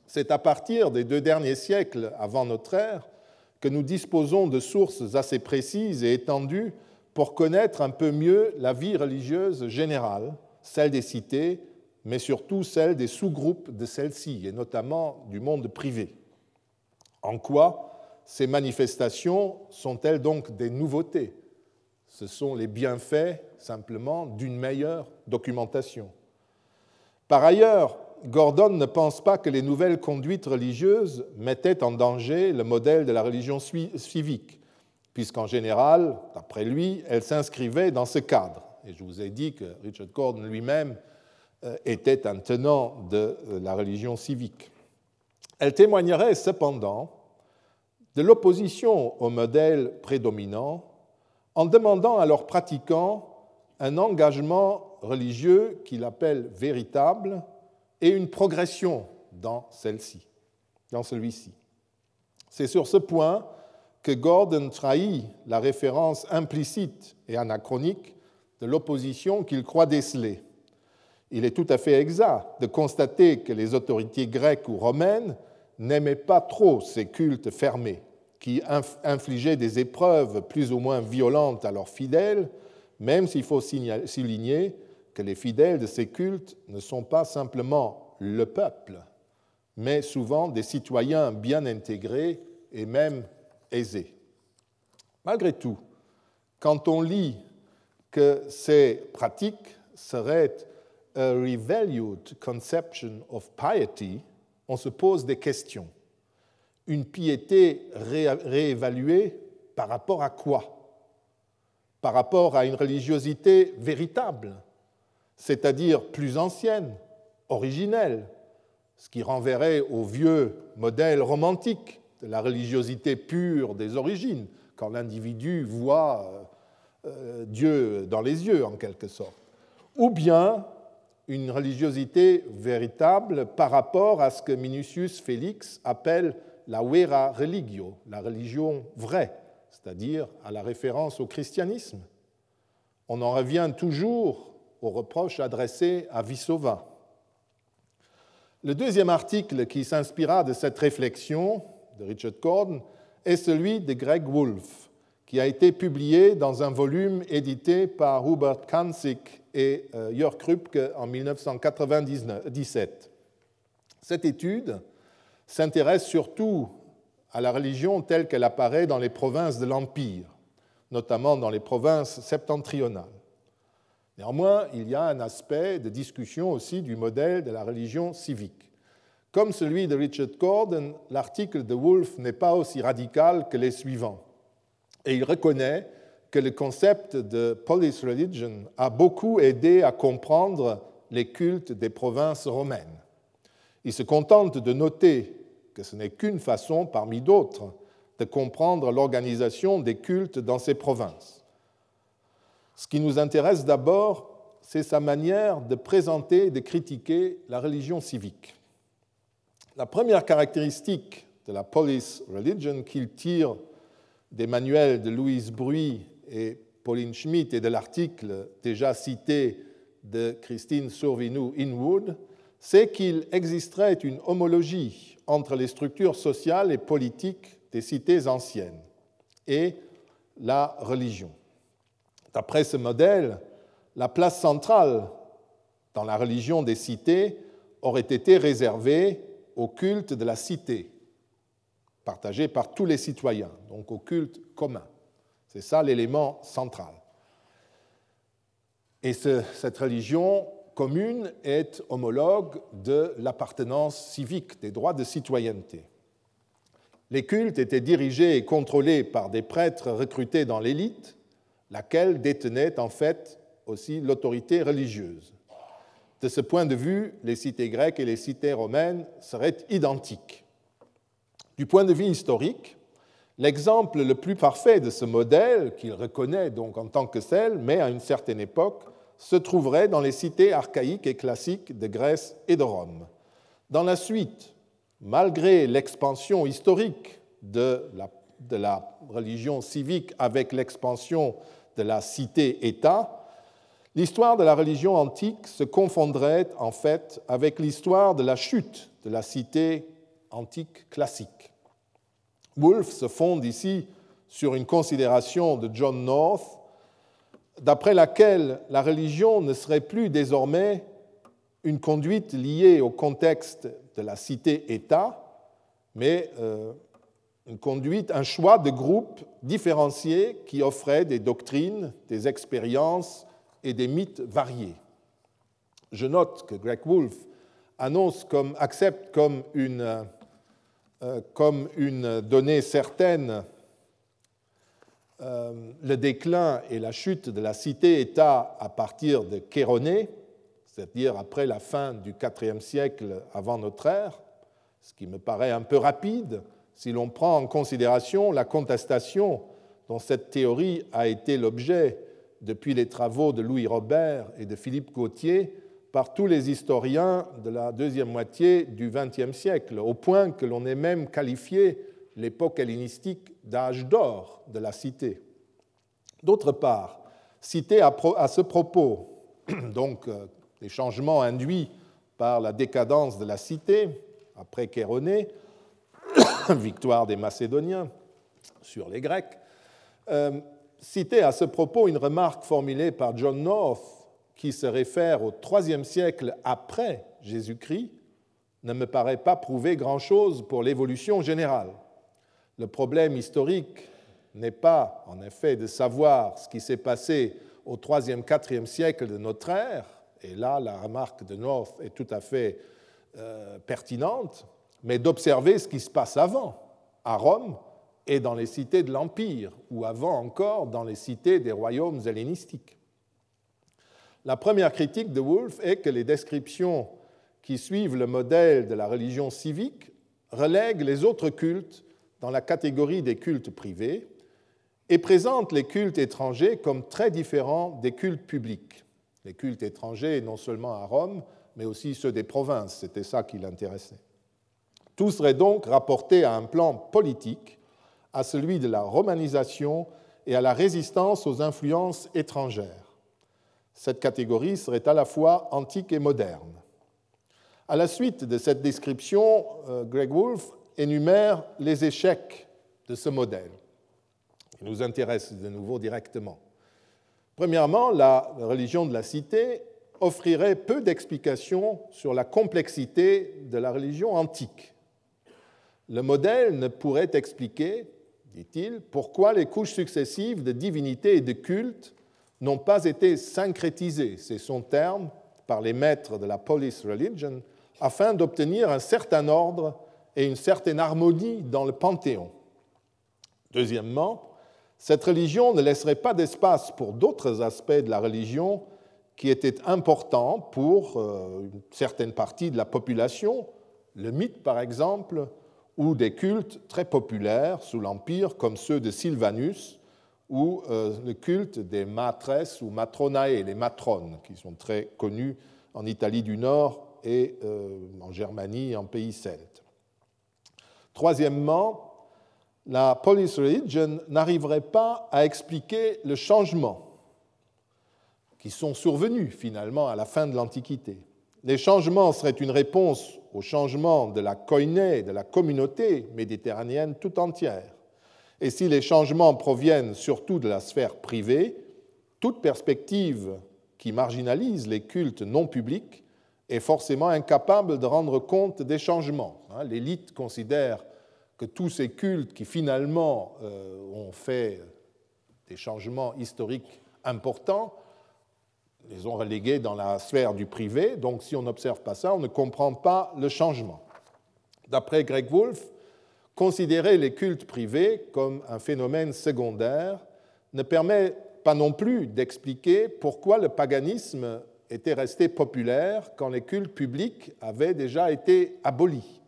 C'est à partir des deux derniers siècles avant notre ère que nous disposons de sources assez précises et étendues pour connaître un peu mieux la vie religieuse générale, celle des cités, mais surtout celle des sous-groupes de celles-ci, et notamment du monde privé. En quoi ces manifestations sont-elles donc des nouveautés? Ce sont les bienfaits simplement d'une meilleure documentation. Par ailleurs, Gordon ne pense pas que les nouvelles conduites religieuses mettaient en danger le modèle de la religion civique, puisqu'en général, d'après lui, elles s'inscrivaient dans ce cadre. Et je vous ai dit que Richard Gordon lui-même euh, était un tenant de euh, la religion civique. Elle témoignerait cependant de l'opposition au modèle prédominant en demandant à leurs pratiquants un engagement religieux qu'il appelle véritable et une progression dans celle-ci, dans celui-ci. C'est sur ce point que Gordon trahit la référence implicite et anachronique de l'opposition qu'il croit déceler. Il est tout à fait exact de constater que les autorités grecques ou romaines n'aimaient pas trop ces cultes fermés, qui infligeaient des épreuves plus ou moins violentes à leurs fidèles, même s'il faut souligner que les fidèles de ces cultes ne sont pas simplement le peuple, mais souvent des citoyens bien intégrés et même aisés. Malgré tout, quand on lit que ces pratiques seraient a revalued conception of piety, on se pose des questions. Une piété réévaluée par rapport à quoi? Par rapport à une religiosité véritable, c'est-à-dire plus ancienne, originelle, ce qui renverrait au vieux modèle romantique de la religiosité pure des origines, quand l'individu voit euh, Dieu dans les yeux, en quelque sorte. Ou bien une religiosité véritable par rapport à ce que Minucius Félix appelle la vera religio, la religion vraie, c'est-à-dire à la référence au christianisme. On en revient toujours aux reproches adressés à Vissova. Le deuxième article qui s'inspira de cette réflexion de Richard Gordon est celui de Greg Wolfe, qui a été publié dans un volume édité par Hubert Kanzig et euh, Jörg Krupke en 1997. Cette étude s'intéresse surtout à la religion telle qu'elle apparaît dans les provinces de l'Empire, notamment dans les provinces septentrionales. Néanmoins, il y a un aspect de discussion aussi du modèle de la religion civique. Comme celui de Richard Gordon, l'article de Wolfe n'est pas aussi radical que les suivants. Et il reconnaît que le concept de police religion a beaucoup aidé à comprendre les cultes des provinces romaines. Il se contente de noter que ce n'est qu'une façon parmi d'autres de comprendre l'organisation des cultes dans ces provinces. Ce qui nous intéresse d'abord, c'est sa manière de présenter et de critiquer la religion civique. La première caractéristique de la police religion qu'il tire des manuels de Louise Bruy et Pauline Schmidt et de l'article déjà cité de Christine Survinou-Inwood, c'est qu'il existerait une homologie entre les structures sociales et politiques des cités anciennes et la religion. D'après ce modèle, la place centrale dans la religion des cités aurait été réservée au culte de la cité, partagé par tous les citoyens, donc au culte commun. C'est ça l'élément central. Et cette religion commune est homologue de l'appartenance civique, des droits de citoyenneté. Les cultes étaient dirigés et contrôlés par des prêtres recrutés dans l'élite, laquelle détenait en fait aussi l'autorité religieuse. De ce point de vue, les cités grecques et les cités romaines seraient identiques. Du point de vue historique, l'exemple le plus parfait de ce modèle, qu'il reconnaît donc en tant que tel, mais à une certaine époque, se trouverait dans les cités archaïques et classiques de Grèce et de Rome. Dans la suite, malgré l'expansion historique de la, religion civique avec l'expansion de la cité-État, l'histoire de la religion antique se confondrait en fait avec l'histoire de la chute de la cité antique classique. Wolff se fonde ici sur une considération de John North, d'après laquelle la religion ne serait plus désormais une conduite liée au contexte de la cité-État, mais euh, une conduite, un choix de groupes différenciés qui offraient des doctrines, des expériences et des mythes variés. Je note que Greg Wolfe annonce comme, accepte comme une, euh, comme une donnée certaine le déclin et la chute de la cité-État à partir de Chéronée, c'est-à-dire après la fin du IVe siècle avant notre ère, ce qui me paraît un peu rapide si l'on prend en considération la contestation dont cette théorie a été l'objet depuis les travaux de Louis Robert et de Philippe Gautier par tous les historiens de la deuxième moitié du XXe siècle, au point que l'on ait même qualifié l'époque hellénistique d'âge d'or de la cité. D'autre part, cité à ce propos, [CLEARS THROAT] donc euh, les changements induits par la décadence de la cité, après Chéronée, [CLEARS THROAT] victoire des Macédoniens sur les Grecs, euh, citer à ce propos une remarque formulée par John North qui se réfère au IIIe siècle après Jésus-Christ ne me paraît pas prouver grand-chose pour l'évolution générale. Le problème historique n'est pas, en effet, de savoir ce qui s'est passé au IIIe, IVe siècle de notre ère, et là la remarque de North est tout à fait euh, pertinente, mais d'observer ce qui se passe avant, à Rome et dans les cités de l'Empire, ou avant encore dans les cités des royaumes hellénistiques. La première critique de Wolff est que les descriptions qui suivent le modèle de la religion civique relèguent les autres cultes dans la catégorie des cultes privés et présentent les cultes étrangers comme très différents des cultes publics. Les cultes étrangers, non seulement à Rome, mais aussi ceux des provinces, c'était ça qui l'intéressait. Tout serait donc rapporté à un plan politique, à celui de la romanisation et à la résistance aux influences étrangères. Cette catégorie serait à la fois antique et moderne. À la suite de cette description, euh, Greg Wolfe énumère les échecs de ce modèle, qui nous intéresse de nouveau directement. Premièrement, la religion de la cité offrirait peu d'explications sur la complexité de la religion antique. Le modèle ne pourrait expliquer, dit-il, pourquoi les couches successives de divinité et de culte n'ont pas été syncrétisées, c'est son terme, par les maîtres de la police religion, afin d'obtenir un certain ordre et une certaine harmonie dans le panthéon. Deuxièmement, cette religion ne laisserait pas d'espace pour d'autres aspects de la religion qui étaient importants pour euh, une certaine partie de la population, le mythe par exemple, ou des cultes très populaires sous l'Empire, comme ceux de Sylvanus, ou euh, le culte des matresses ou matronae, les matrones, qui sont très connus en Italie du Nord et euh, en Germanie en pays celtes. Troisièmement, la police religion n'arriverait pas à expliquer le changement qui sont survenus finalement à la fin de l'Antiquité. Les changements seraient une réponse au changement de la koiné, de la communauté méditerranéenne tout entière. Et si les changements proviennent surtout de la sphère privée, toute perspective qui marginalise les cultes non publics est forcément incapable de rendre compte des changements. Hein, l'élite considère que tous ces cultes qui finalement euh, ont fait des changements historiques importants les ont relégués dans la sphère du privé, donc si on n'observe pas ça, on ne comprend pas le changement. D'après Greg Wolfe, considérer les cultes privés comme un phénomène secondaire ne permet pas non plus d'expliquer pourquoi le paganisme était resté populaire quand les cultes publics avaient déjà été abolis.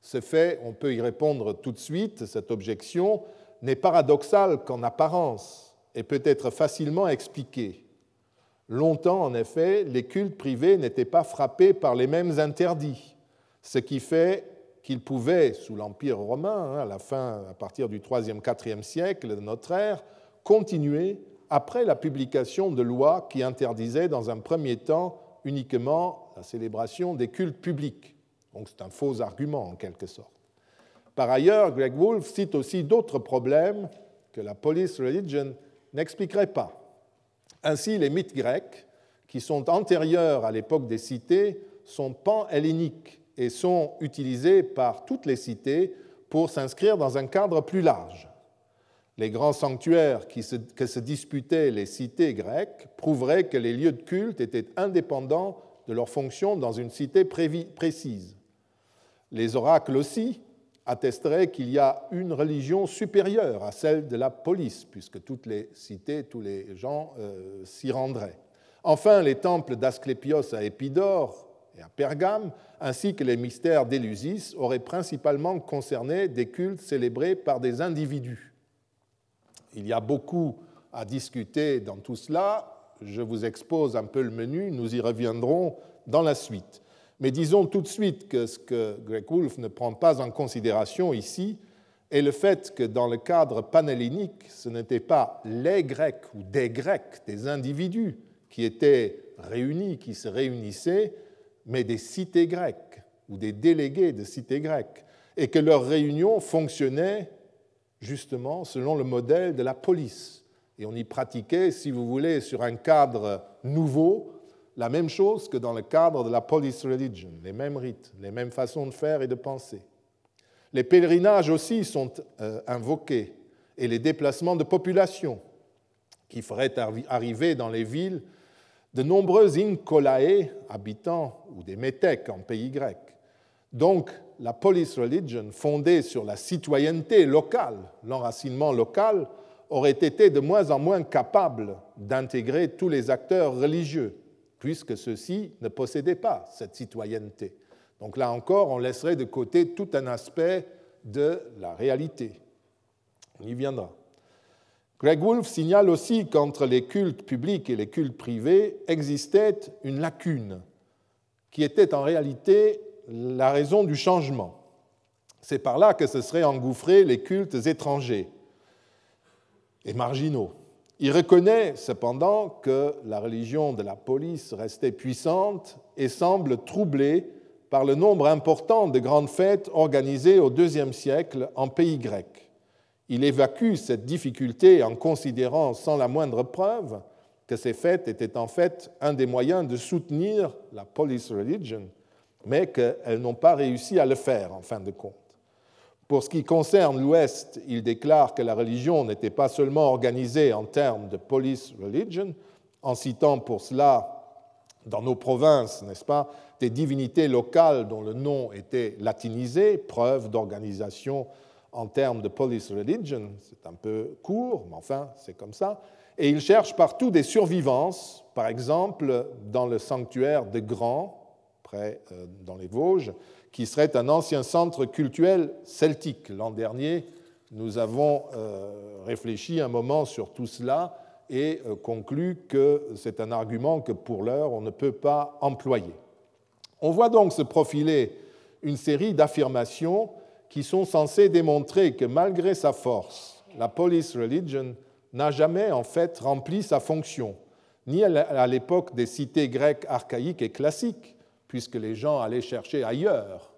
Ce fait, on peut y répondre tout de suite, cette objection n'est paradoxale qu'en apparence et peut être facilement expliqué. Longtemps, en effet, les cultes privés n'étaient pas frappés par les mêmes interdits, ce qui fait qu'ils pouvaient, sous l'Empire romain, hein, à la fin, à partir du 3e, 4e siècle de notre ère, continué après la publication de lois qui interdisaient dans un premier temps uniquement la célébration des cultes publics. Donc c'est un faux argument en quelque sorte. Par ailleurs, Greg Wolfe cite aussi d'autres problèmes que la police religion n'expliquerait pas. Ainsi, les mythes grecs, qui sont antérieurs à l'époque des cités, sont pan-helléniques et sont utilisés par toutes les cités pour s'inscrire dans un cadre plus large. Les grands sanctuaires que se disputaient les cités grecques prouveraient que les lieux de culte étaient indépendants de leur fonction dans une cité précise. Les oracles aussi attesteraient qu'il y a une religion supérieure à celle de la police, puisque toutes les cités, tous les gens euh, s'y rendraient. Enfin, les temples d'Asclépios à Épidore et à Pergame, ainsi que les mystères d'Élusis, auraient principalement concerné des cultes célébrés par des individus. Il y a beaucoup à discuter dans tout cela. Je vous expose un peu le menu, nous y reviendrons dans la suite. Mais disons tout de suite que ce que Greg Wolfe ne prend pas en considération ici est le fait que dans le cadre panhellénique, ce n'étaient pas les Grecs ou des Grecs, des individus qui étaient réunis, qui se réunissaient, mais des cités grecques ou des délégués de cités grecques, et que leur réunion fonctionnait justement selon le modèle de la police. Et on y pratiquait, si vous voulez, sur un cadre nouveau, la même chose que dans le cadre de la police religion, les mêmes rites, les mêmes façons de faire et de penser. Les pèlerinages aussi sont euh, invoqués, et les déplacements de population, qui feraient arriver dans les villes de nombreux incolae, habitants, ou des métèques en pays grec. Donc, la police religion, fondée sur la citoyenneté locale, l'enracinement local, aurait été de moins en moins capable d'intégrer tous les acteurs religieux, puisque ceux-ci ne possédaient pas cette citoyenneté. Donc là encore, on laisserait de côté tout un aspect de la réalité. On y viendra. Greg Wolfe signale aussi qu'entre les cultes publics et les cultes privés existait une lacune qui était en réalité la raison du changement. C'est par là que se seraient engouffrés les cultes étrangers et marginaux. Il reconnaît cependant que la religion de la police restait puissante et semble troublée par le nombre important de grandes fêtes organisées au IIe siècle en pays grec. Il évacue cette difficulté en considérant sans la moindre preuve que ces fêtes étaient en fait un des moyens de soutenir la police religion, mais qu'elles n'ont pas réussi à le faire en fin de compte. Pour ce qui concerne l'Ouest, il déclare que la religion n'était pas seulement organisée en termes de police religion, en citant pour cela dans nos provinces, n'est-ce pas, des divinités locales dont le nom était latinisé, preuve d'organisation en termes de police religion, c'est un peu court, mais enfin, c'est comme ça. Et il cherche partout des survivances, par exemple dans le sanctuaire de Grand, euh, dans les Vosges, qui serait un ancien centre cultuel celtique. L'an dernier, nous avons euh, réfléchi un moment sur tout cela et euh, conclu que c'est un argument que pour l'heure on ne peut pas employer. On voit donc se profiler une série d'affirmations qui sont censés démontrer que malgré sa force, la police religion n'a jamais en fait rempli sa fonction, ni à l'époque des cités grecques archaïques et classiques, puisque les gens allaient chercher ailleurs,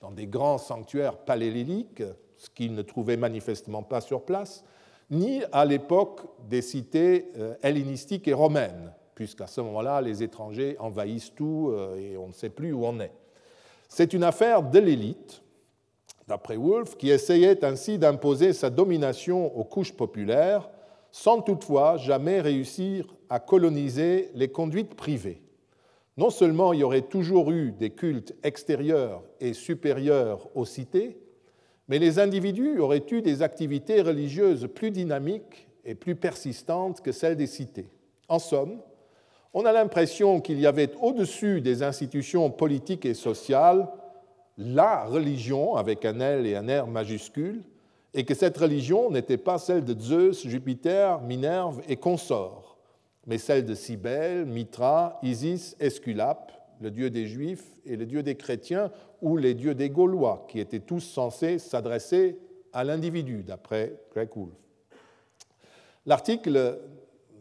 dans des grands sanctuaires paléolithiques, ce qu'ils ne trouvaient manifestement pas sur place, ni à l'époque des cités euh, hellénistiques et romaines, puisqu'à ce moment-là, les étrangers envahissent tout euh, et on ne sait plus où on est. C'est une affaire de l'élite, d'après Wolff, qui essayait ainsi d'imposer sa domination aux couches populaires, sans toutefois jamais réussir à coloniser les conduites privées. Non seulement il y aurait toujours eu des cultes extérieurs et supérieurs aux cités, mais les individus auraient eu des activités religieuses plus dynamiques et plus persistantes que celles des cités. En somme, on a l'impression qu'il y avait au-dessus des institutions politiques et sociales la religion, avec un L et un R majuscule, et que cette religion n'était pas celle de Zeus, Jupiter, Minerve et consorts, mais celle de Cybèle, Mitra, Isis, Esculape, le dieu des Juifs et le dieu des chrétiens, ou les dieux des Gaulois, qui étaient tous censés s'adresser à l'individu, d'après Greg Wolf. L'article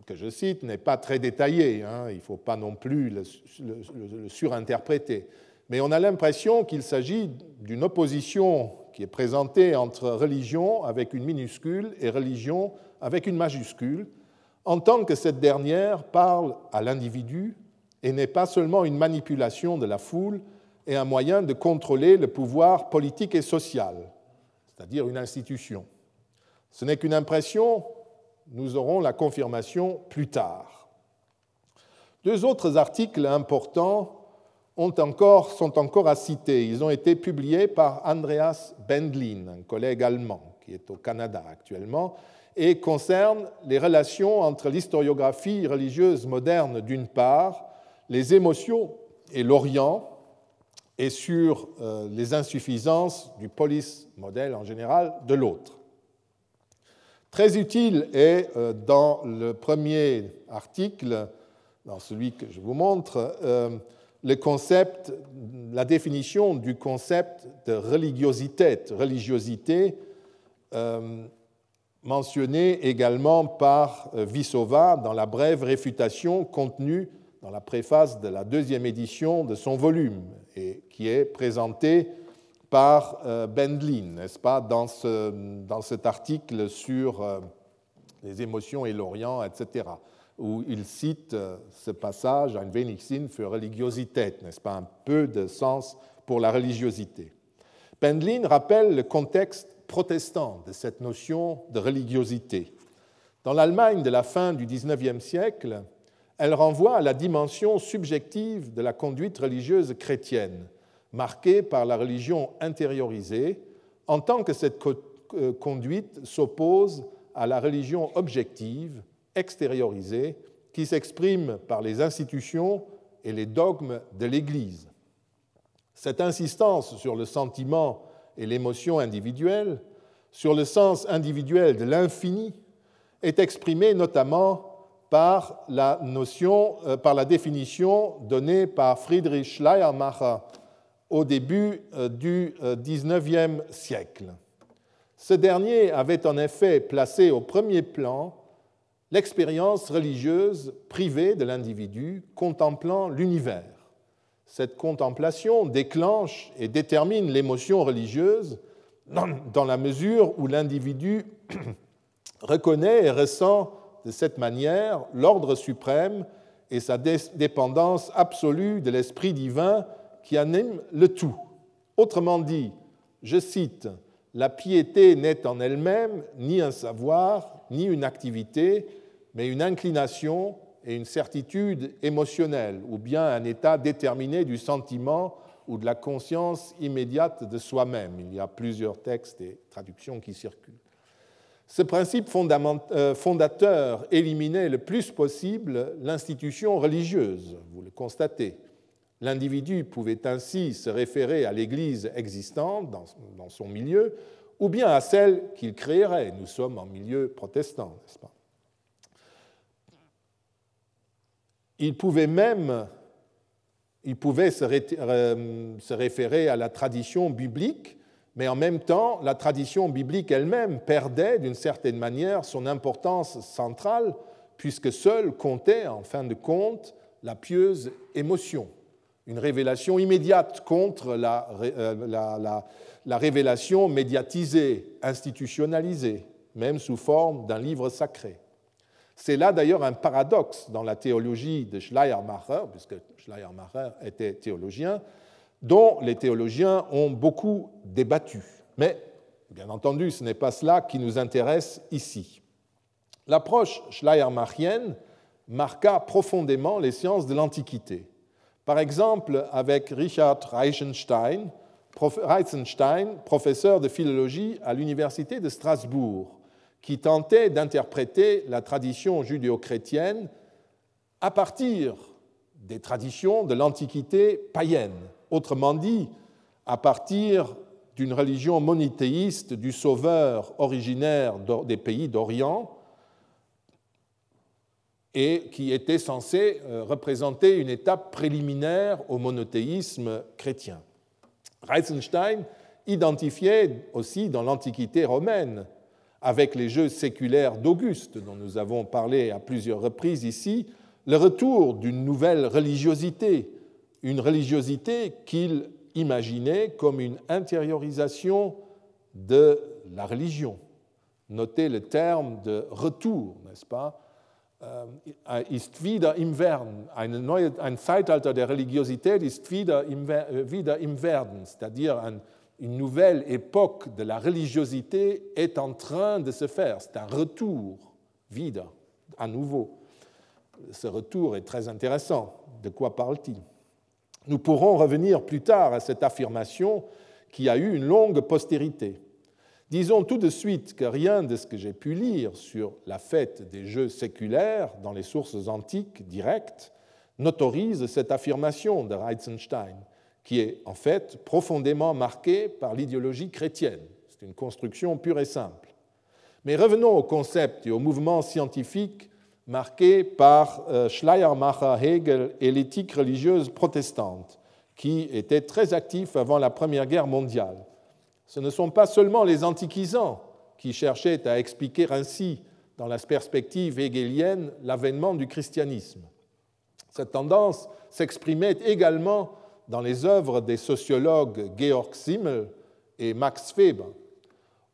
que je cite n'est pas très détaillé, hein, il ne faut pas non plus le surinterpréter, mais on a l'impression qu'il s'agit d'une opposition qui est présentée entre religion avec une minuscule et religion avec une majuscule, en tant que cette dernière parle à l'individu et n'est pas seulement une manipulation de la foule et un moyen de contrôler le pouvoir politique et social, c'est-à-dire une institution. Ce n'est qu'une impression, nous aurons la confirmation plus tard. Deux autres articles importants sont encore à citer. Ils ont été publiés par Andreas Bendlin, un collègue allemand qui est au Canada actuellement, et concernent les relations entre l'historiographie religieuse moderne d'une part, les émotions et l'Orient, et sur euh, les insuffisances du police modèle en général de l'autre. Très utile est euh, dans le premier article, dans celui que je vous montre, euh, concept, la définition du concept de religiosité, religiosité mentionné également par Vissova dans la brève réfutation contenue dans la préface de la deuxième édition de son volume, et qui est présentée par euh, Bendlin, n'est-ce pas, dans, ce, dans, cet article sur euh, les émotions et l'Orient, etc., où il cite euh, ce passage, ein wenig Sinn für Religiosität, n'est-ce pas, un peu de sens pour la religiosité. Bendlin rappelle le contexte protestant de cette notion de religiosité. Dans l'Allemagne de la fin du XIXe siècle, elle renvoie à la dimension subjective de la conduite religieuse chrétienne, marquée par la religion intériorisée, en tant que cette euh, conduite s'oppose à la religion objective, extériorisée, qui s'exprime par les institutions et les dogmes de l'Église. Cette insistance sur le sentiment et l'émotion individuelle, sur le sens individuel de l'infini, est exprimée notamment par la euh, définition donnée par Friedrich Schleiermacher au début euh, du XIXe euh, siècle. Ce dernier avait en effet placé au premier plan l'expérience religieuse privée de l'individu contemplant l'univers. Cette contemplation déclenche et détermine l'émotion religieuse dans la mesure où l'individu [CLEARS THROAT] reconnaît et ressent de cette manière l'ordre suprême et sa dépendance absolue de l'Esprit divin qui anime le tout. Autrement dit, je cite, La piété n'est en elle-même ni un savoir, ni une activité, mais une inclination et une certitude émotionnelle, ou bien un état déterminé du sentiment ou de la conscience immédiate de soi-même. Il y a plusieurs textes et traductions qui circulent. Ce principe euh, fondateur éliminait le plus possible l'institution religieuse, vous le constatez. L'individu pouvait ainsi se référer à l'Église existante dans son milieu, ou bien à celle qu'il créerait. Nous sommes en milieu protestant, n'est-ce pas? Il pouvait même il pouvait se référer à la tradition biblique mais en même temps, la tradition biblique elle-même perdait d'une certaine manière son importance centrale, puisque seule comptait, en fin de compte, la pieuse émotion, une révélation immédiate contre la, euh, la révélation médiatisée, institutionnalisée, même sous forme d'un livre sacré. C'est là d'ailleurs un paradoxe dans la théologie de Schleiermacher, puisque Schleiermacher était théologien, dont les théologiens ont beaucoup débattu. Mais, bien entendu, ce n'est pas cela qui nous intéresse ici. L'approche schleiermachienne marqua profondément les sciences de l'Antiquité. Par exemple, avec Richard Reichenstein, professeur de philologie à l'Université de Strasbourg, qui tentait d'interpréter la tradition judéo-chrétienne à partir des traditions de l'Antiquité païenne Autrement dit, à partir d'une religion monothéiste du Sauveur originaire des pays d'Orient et qui était censé euh, représenter une étape préliminaire au monothéisme chrétien. Reitzenstein identifiait aussi dans l'Antiquité romaine avec les jeux séculaires d'Auguste, dont nous avons parlé à plusieurs reprises ici, le retour d'une nouvelle religiosité, une religiosité qu'il imaginait comme une intériorisation de la religion. Notez le terme de retour, n'est-ce pas? Äh, ist wieder im Werden. Ein Zeitalter der Religiosität ist wieder im Werden, c'est-à-dire un, une nouvelle époque de la religiosité est en train de se faire. C'est un retour, vide, à nouveau. Ce retour est très intéressant. De quoi parle-t-il? Nous pourrons revenir plus tard à cette affirmation qui a eu une longue postérité. Disons tout de suite que rien de ce que j'ai pu lire sur la fête des jeux séculaires dans les sources antiques directes n'autorise cette affirmation de Reitzenstein qui est en fait profondément marqué par l'idéologie chrétienne. C'est une construction pure et simple. Mais revenons au concept et au mouvement scientifique marqué par euh, Schleiermacher, Hegel et l'éthique religieuse protestante, qui était très actif avant la Première Guerre mondiale. Ce ne sont pas seulement les antiquisants qui cherchaient à expliquer ainsi, dans la perspective hegelienne, l'avènement du christianisme. Cette tendance s'exprimait également dans les œuvres des sociologues Georg Simmel et Max Weber.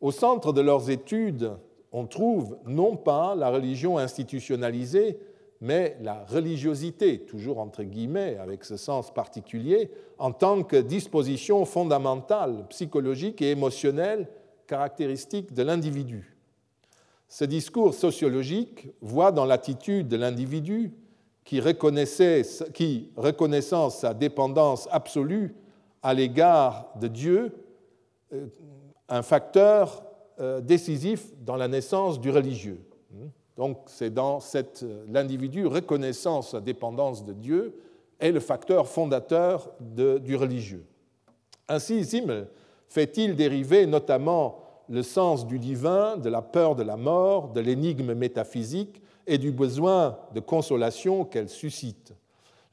Au centre de leurs études, on trouve non pas la religion institutionnalisée, mais la religiosité, toujours entre guillemets avec ce sens particulier, en tant que disposition fondamentale, psychologique et émotionnelle caractéristique de l'individu. Ce discours sociologique voit dans l'attitude de l'individu qui, reconnaissait, qui, reconnaissant sa dépendance absolue à l'égard de Dieu, euh, un facteur euh, décisif dans la naissance du religieux. Donc c'est dans l'individu reconnaissant sa dépendance de Dieu est le facteur fondateur du religieux. Ainsi, Zimmel fait-il dériver notamment le sens du divin, de la peur de la mort, de l'énigme métaphysique et du besoin de consolation qu'elle suscite.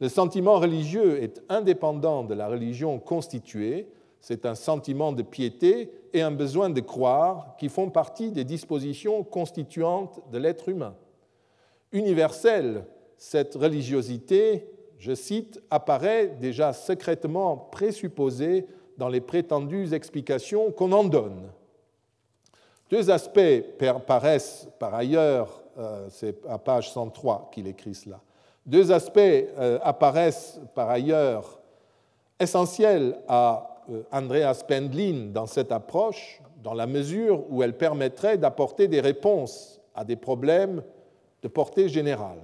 Le sentiment religieux est indépendant de la religion constituée, c'est un sentiment de piété et un besoin de croire qui font partie des dispositions constituantes de l'être humain. Universelle, cette religiosité, je cite, apparaît déjà secrètement présupposée dans les prétendues explications qu'on en donne. Deux aspects paraissent par ailleurs c'est à page 103 qu'il écrit cela. Deux aspects euh, apparaissent par ailleurs essentiels à euh, Andreas Pendlin dans cette approche, dans la mesure où elle permettrait d'apporter des réponses à des problèmes de portée générale.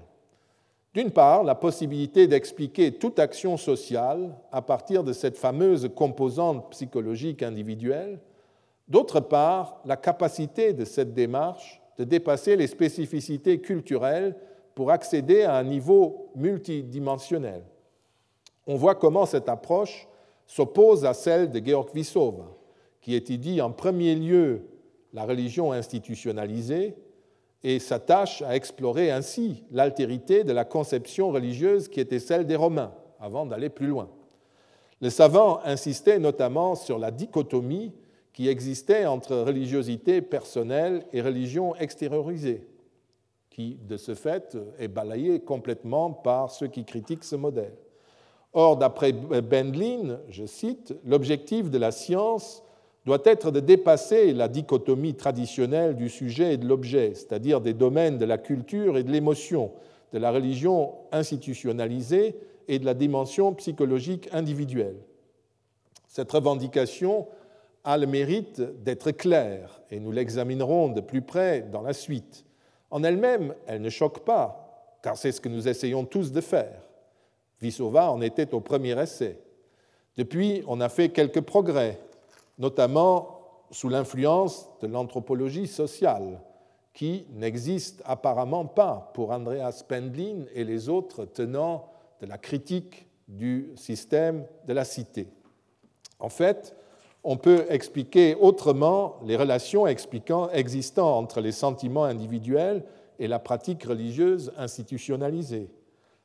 D'une part, la possibilité d'expliquer toute action sociale à partir de cette fameuse composante psychologique individuelle. D'autre part, la capacité de cette démarche de dépasser les spécificités culturelles pour accéder à un niveau multidimensionnel. On voit comment cette approche s'oppose à celle de Georg Vissova, qui étudie en premier lieu la religion institutionnalisée et s'attache à explorer ainsi l'altérité de la conception religieuse qui était celle des Romains, avant d'aller plus loin. Le savant insistait notamment sur la dichotomie qui existait entre religiosité personnelle et religion extériorisée, qui, de ce fait, est balayée complètement par ceux qui critiquent ce modèle. Or, d'après Bendlin, je cite, l'objectif de la science doit être de dépasser la dichotomie traditionnelle du sujet et de l'objet, c'est-à-dire des domaines de la culture et de l'émotion, de la religion institutionnalisée et de la dimension psychologique individuelle. Cette revendication a le mérite d'être claire, et nous l'examinerons de plus près dans la suite. En elle-même, elle ne choque pas, car c'est ce que nous essayons tous de faire. Vissova en était au premier essai. Depuis, on a fait quelques progrès, notamment sous l'influence de l'anthropologie sociale, qui n'existe apparemment pas pour Andreas Pendlin et les autres tenants de la critique du système de la cité. En fait, on peut expliquer autrement les relations existant entre les sentiments individuels et la pratique religieuse institutionnalisée.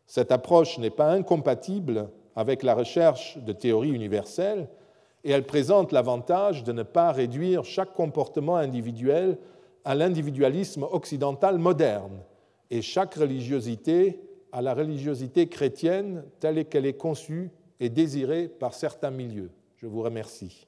Cette approche n'est pas incompatible avec la recherche de théories universelles et elle présente l'avantage de ne pas réduire chaque comportement individuel à l'individualisme occidental moderne et chaque religiosité à la religiosité chrétienne telle qu'elle est conçue et désirée par certains milieux. Je vous remercie.